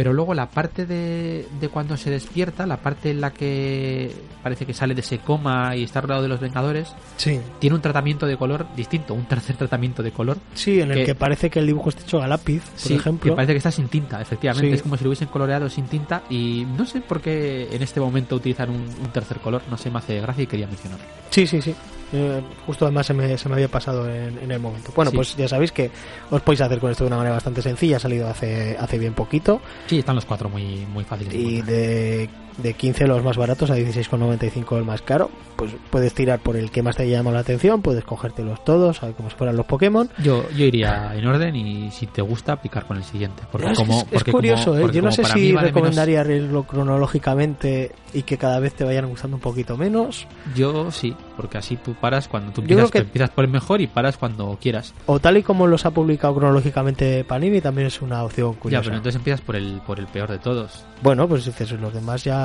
pero luego la parte de, de cuando se despierta la parte en la que parece que sale de ese coma y está rodeado de los Vengadores Sí. tiene un tratamiento de color distinto un tercer tratamiento de color Sí, en el Que- que parece que el dibujo está hecho a lápiz, por Sí, ejemplo. que parece que está sin tinta, efectivamente. Sí. Es como si lo hubiesen coloreado sin tinta y no sé por qué en este momento utilizan un, un tercer color. No sé, me hace gracia y quería mencionarlo. Sí, sí, sí. Eh, justo además se me, se me había pasado en, en el momento. Bueno, Sí. pues ya sabéis que os podéis hacer con esto de una manera bastante sencilla. Ha salido hace, hace bien poquito. Sí, están los cuatro muy, muy fáciles. Y de, de 15 los más baratos a 16,95 el más caro. Pues puedes tirar por el que más te llama la atención. Puedes cogértelos todos, ¿sabes? como si fueran los Pokémon. Yo, yo iría en orden y si te gusta, picar con el siguiente. Porque es, como, es- es porque curioso, como- ¿eh? Yo no sé si recomendaría leerlo cronológicamente y que cada vez te vayan gustando un poquito menos. menos- yo sí, porque así tú paras cuando tú que- empiezas por el mejor y paras cuando quieras. O tal y como los ha publicado cronológicamente Panini, también es una opción Ya, curiosa. pero entonces empiezas por el, por el peor de todos. Bueno, pues dices, los demás ya...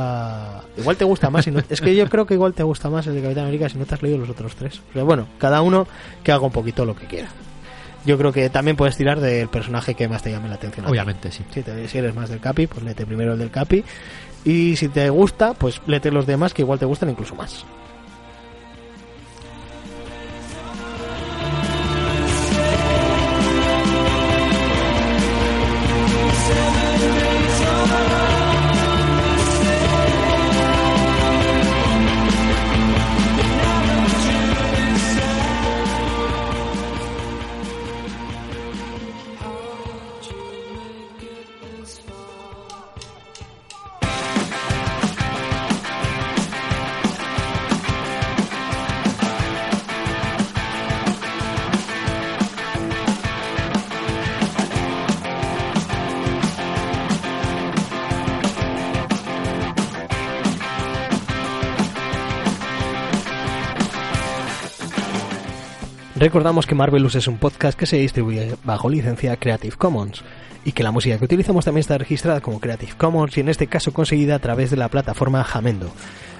Igual te gusta más. si no- Es que yo creo que igual te gusta más el de Capitán América si no te has leído los otros tres. Pero bueno, cada uno que haga un poquito lo que quiera. Yo creo que también puedes tirar del personaje que más te llame la atención. Obviamente, sí. Si, te- si eres más del Capi, pues léete primero el del Capi. Y si te gusta, pues léete los demás que igual te gustan incluso más. Recordamos que Marvelous es un podcast que se distribuye bajo licencia Creative Commons y que la música que utilizamos también está registrada como Creative Commons y en este caso conseguida a través de la plataforma Jamendo.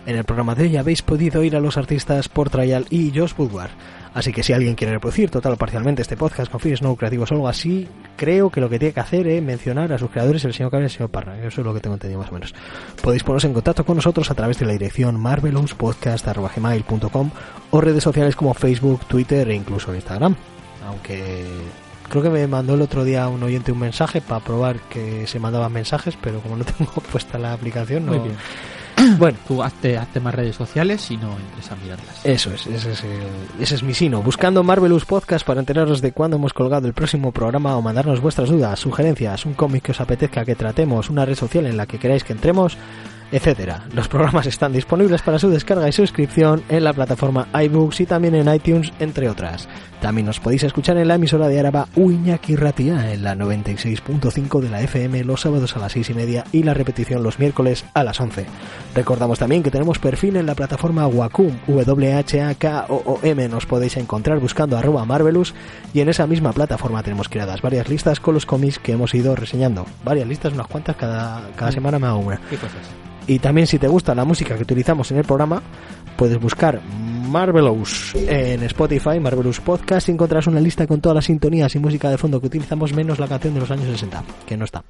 En el programa de hoy habéis podido oír a los artistas Por Trial y Josh Woodward. Así que si alguien quiere reproducir total o parcialmente este podcast con fines no creativos o algo así, creo que lo que tiene que hacer es mencionar a sus creadores, el señor Cabra y el señor Parra. Eso es lo que tengo entendido más o menos. Podéis poneros en contacto con nosotros a través de la dirección marvelouspodcast.gmail.com o redes sociales como Facebook, Twitter e incluso Instagram. Aunque creo que me mandó el otro día un oyente un mensaje para probar que se mandaban mensajes, pero como no tengo puesta la aplicación, no... Muy bien. Bueno, Tú hazte, hazte más redes sociales y no entres a mirarlas. Eso es, ese es, el- ese es mi sino. Buscando Marvelous Podcast para enteraros de cuándo hemos colgado el próximo programa o mandarnos vuestras dudas, sugerencias, un cómic que os apetezca que tratemos, una red social en la que queráis que entremos, etcétera. Los programas están disponibles para su descarga y suscripción en la plataforma iBooks y también en iTunes, entre otras. También nos podéis escuchar en la emisora de Araba Uñaki Ratia en la 96.5 de la FM los sábados a las 6 y media y la repetición los miércoles a las 11. Recordamos también que tenemos perfil en la plataforma Wacom, W-H-A-K-O-O-M. Nos podéis encontrar buscando arroba Marvelous y en esa misma plataforma tenemos creadas varias listas con los cómics que hemos ido reseñando. Varias listas, unas cuantas, cada, cada semana me hago una. ¿Qué cosas? Y también si te gusta la música que utilizamos en el programa, puedes buscar Marvelous en Spotify, Marvelous Podcast, y encontrarás una lista con todas las sintonías y música de fondo que utilizamos, menos la canción de los años 60, que no está.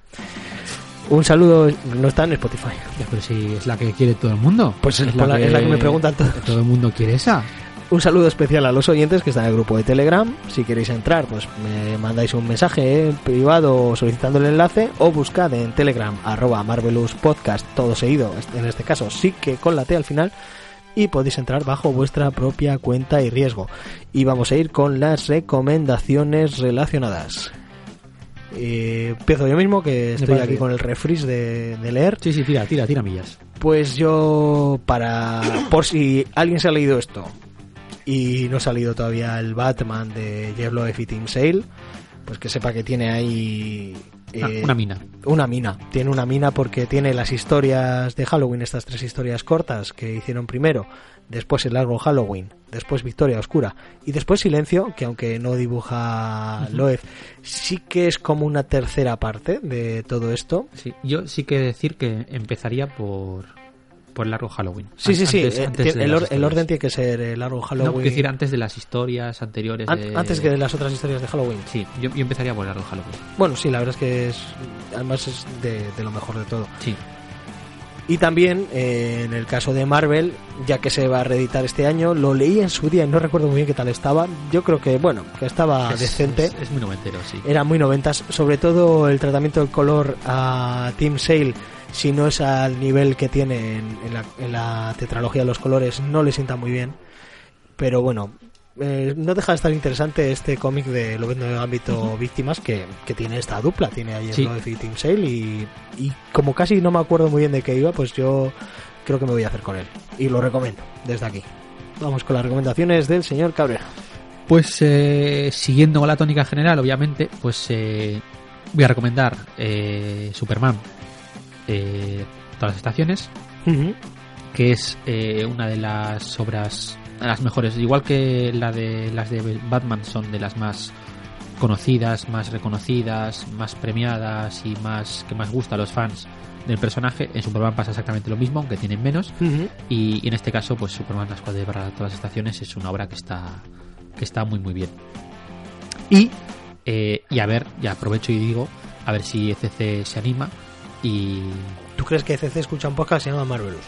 Un saludo, no está en Spotify. Ya, pero si es la que quiere todo el mundo. Pues es la- es la que me preguntan todos. Todo el mundo quiere esa. Un saludo especial a los oyentes que están en el grupo de Telegram. Si queréis entrar, pues me mandáis un mensaje en privado solicitando el enlace o buscad en Telegram arroba Marvelous Podcast, todo seguido, en este caso sí que con la T al final, y podéis entrar bajo vuestra propia cuenta y riesgo. Y vamos a ir con las recomendaciones relacionadas. Eh, empiezo yo mismo, que estoy aquí bien. con el refresh de, de leer. Sí, sí, tira, tira, tira millas. Pues yo, para. Por si alguien se ha leído esto y no ha salido todavía el Batman de Jeff Loeb y Tim Sale, pues que sepa que tiene ahí Ah, Eh, una mina. una mina. Tiene una mina porque tiene las historias de Halloween, estas tres historias cortas que hicieron primero, después el largo Halloween, después Victoria Oscura y después Silencio, que aunque no dibuja Loeb, sí que es como una tercera parte de todo esto. Sí, yo sí que decir que empezaría por, por el largo Halloween. Sí, sí, sí. Antes- eh, antes el, or- orden tiene que ser el largo No, Halloween. quiero decir antes de las historias anteriores. An- de- antes que de las otras historias de Halloween. Sí, yo, yo empezaría por el largo Halloween. Bueno, sí, la verdad es que es además es de, de lo mejor de todo. Sí, Y también, eh, en el caso de Marvel, ya que se va a reeditar este año, lo leí en su día y no recuerdo muy bien qué tal estaba. Yo creo que, bueno, que estaba es, decente. Es, es muy noventero, sí. Era muy noventas, sobre todo el tratamiento del color a Team Sale, si no es al nivel que tiene en, en la, en la tetralogía de los colores, no le sienta muy bien. Pero bueno, eh, no deja de estar interesante este cómic de Lobezno de Ámbito Víctimas que, que tiene esta dupla, tiene ahí Sí. el y Team Sale y, y como casi no me acuerdo muy bien de qué iba, pues yo creo que me voy a hacer con él y lo recomiendo desde aquí. Vamos con las recomendaciones del señor Cabrera. Pues eh, siguiendo con la tónica general, obviamente, pues eh, voy a recomendar eh, Superman, eh, todas las estaciones, que es eh, una de las obras las mejores, igual que la de las de Batman son de las más conocidas, más reconocidas, más premiadas y más que más gusta a los fans del personaje. En Superman pasa exactamente lo mismo, aunque tienen menos. Y, y en este caso, pues Superman la escuadra para todas las estaciones es una obra que está que está muy muy bien. Y eh, y a ver, ya aprovecho y digo, a ver si ECC se anima y ¿Tú crees que CC escucha un podcast que se llama Marvelous?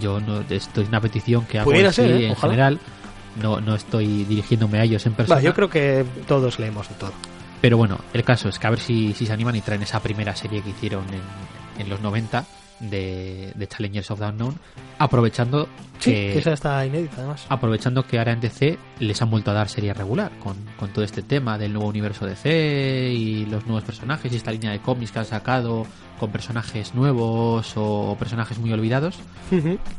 yo no esto es una petición que hago Pudiera en ser, ¿eh? en Ojalá. general. No, no estoy dirigiéndome a ellos en persona. Va, yo creo que todos leemos de todo. Pero bueno, el caso es que a ver si, si se animan y traen esa primera serie que hicieron en, en los 90 de, de Challengers of the Unknown, aprovechando Sí, que, esa está inédita además. aprovechando que ahora en DC les han vuelto a dar serie regular con, con todo este tema del nuevo universo DC y los nuevos personajes y esta línea de cómics que han sacado con personajes nuevos o personajes muy olvidados.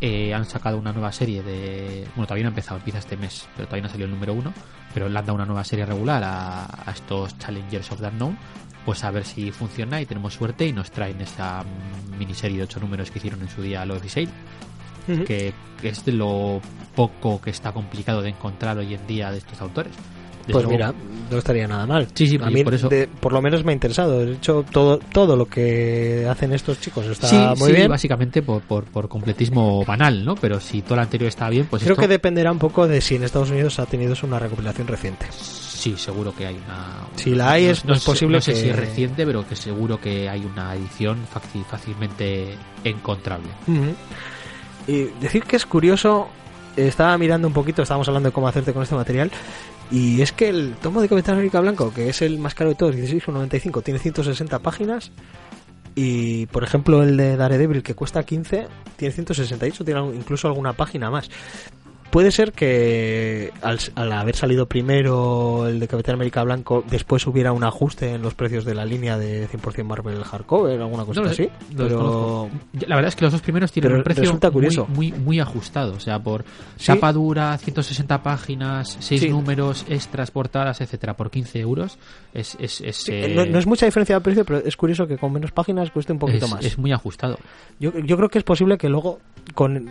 Eh, han sacado una nueva serie de. Bueno, todavía no ha empezado, empieza este mes, pero todavía no ha salido el número uno. Pero le han dado una nueva serie regular a, a estos Challengers of the Unknown. Pues a ver si funciona y tenemos suerte y nos traen esa mm, miniserie de ocho números que hicieron en su día Lois y Shade, que, que es de lo poco que está complicado de encontrar hoy en día de estos autores. Desde Pues luego- mira, no estaría nada mal. Sí, sí, a mí por eso. de- por lo menos me ha interesado. De hecho, todo, todo lo que hacen estos chicos está sí, muy sí, bien. básicamente por, por, por completismo banal, ¿no? Pero si todo lo anterior está bien, pues Creo esto- que dependerá un poco de si en Estados Unidos ha tenido una recopilación reciente. Sí, seguro que hay una. Si la hay, es- es posible No sé que- si es reciente, pero que seguro que hay una edición faci- fácilmente encontrable. Y decir que es curioso, estaba mirando un poquito, estábamos hablando de cómo hacerte con este material, y es que el tomo de Capitán América Blanco, que es el más caro de todos, 16,95, tiene 160 páginas, y por ejemplo el de Daredevil, que cuesta 15, tiene 168, tiene incluso alguna página más. Puede ser que al, al haber salido primero el de Capitán América Blanco, después hubiera un ajuste en los precios de la línea de 100% Marvel Hardcover, alguna cosa No así. Pero. La verdad es que los dos primeros tienen Pero un precio curioso. Muy, muy, muy ajustado. O sea, por Sí. chapa dura, 160 páginas, 6 Sí. números, extras, portadas, etcétera, por 15 euros. Es, es, es, Sí, eh, no, no es mucha diferencia de precio, pero es curioso que con menos páginas cueste un poquito es- más. es muy ajustado. Yo, yo creo que es posible que luego, con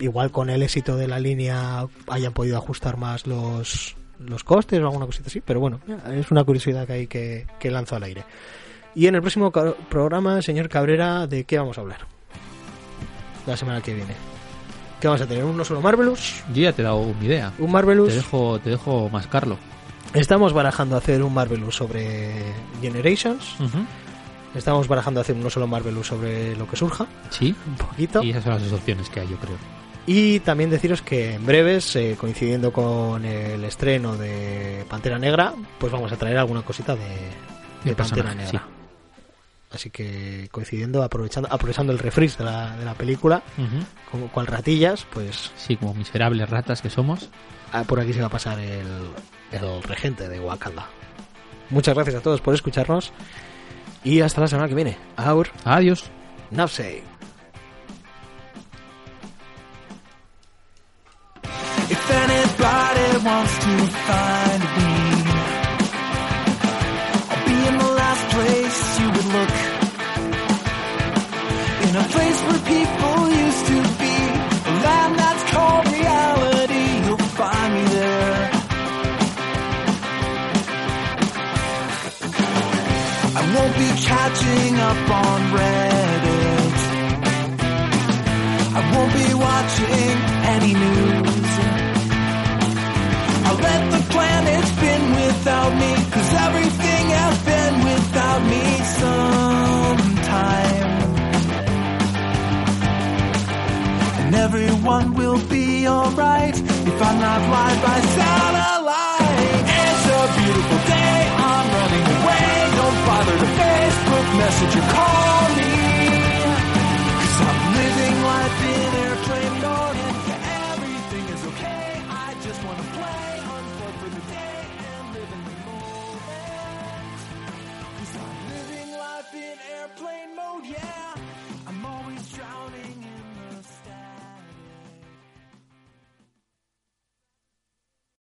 igual con el éxito de la línea, hayan podido ajustar más los, los costes o alguna cosita así, pero bueno, es una curiosidad que hay que, que lanzo al aire. Y en el próximo programa, señor Cabrera, ¿de qué vamos a hablar? La semana que viene. ¿Qué vamos a tener? ¿Uno solo Marvelous? Yo ya te he dado mi idea. ¿Un Te Marvelous? dejo, te dejo mascarlo. Estamos barajando hacer un Marvelous sobre Generations. Estamos barajando hacer uno solo Marvelous sobre lo que surja. Sí, Un poquito. y esas son las dos opciones que hay, yo creo. Y también deciros que en breves, eh, coincidiendo con el estreno de Pantera Negra, pues vamos a traer alguna cosita de, Pantera Negra. Así que coincidiendo, aprovechando, aprovechando el refresh de la, de la película, como cual ratillas, pues Sí, como miserables ratas que somos. ah, por aquí se va a pasar el, el regente de Wakanda. Muchas gracias a todos por escucharnos y hasta la semana que viene. Aur Adiós. Nafsei. If anybody wants to find me, I'll be in the last place you would look. In a place where people used to be, a land that's called reality, you'll find me there. I won't be catching up on Reddit. I won't be watching any news. Let the planet spin without me, cause everything has been without me sometime. And everyone will be alright if I'm not live by satellite. It's a beautiful day, I'm running away. Don't bother to Facebook message or call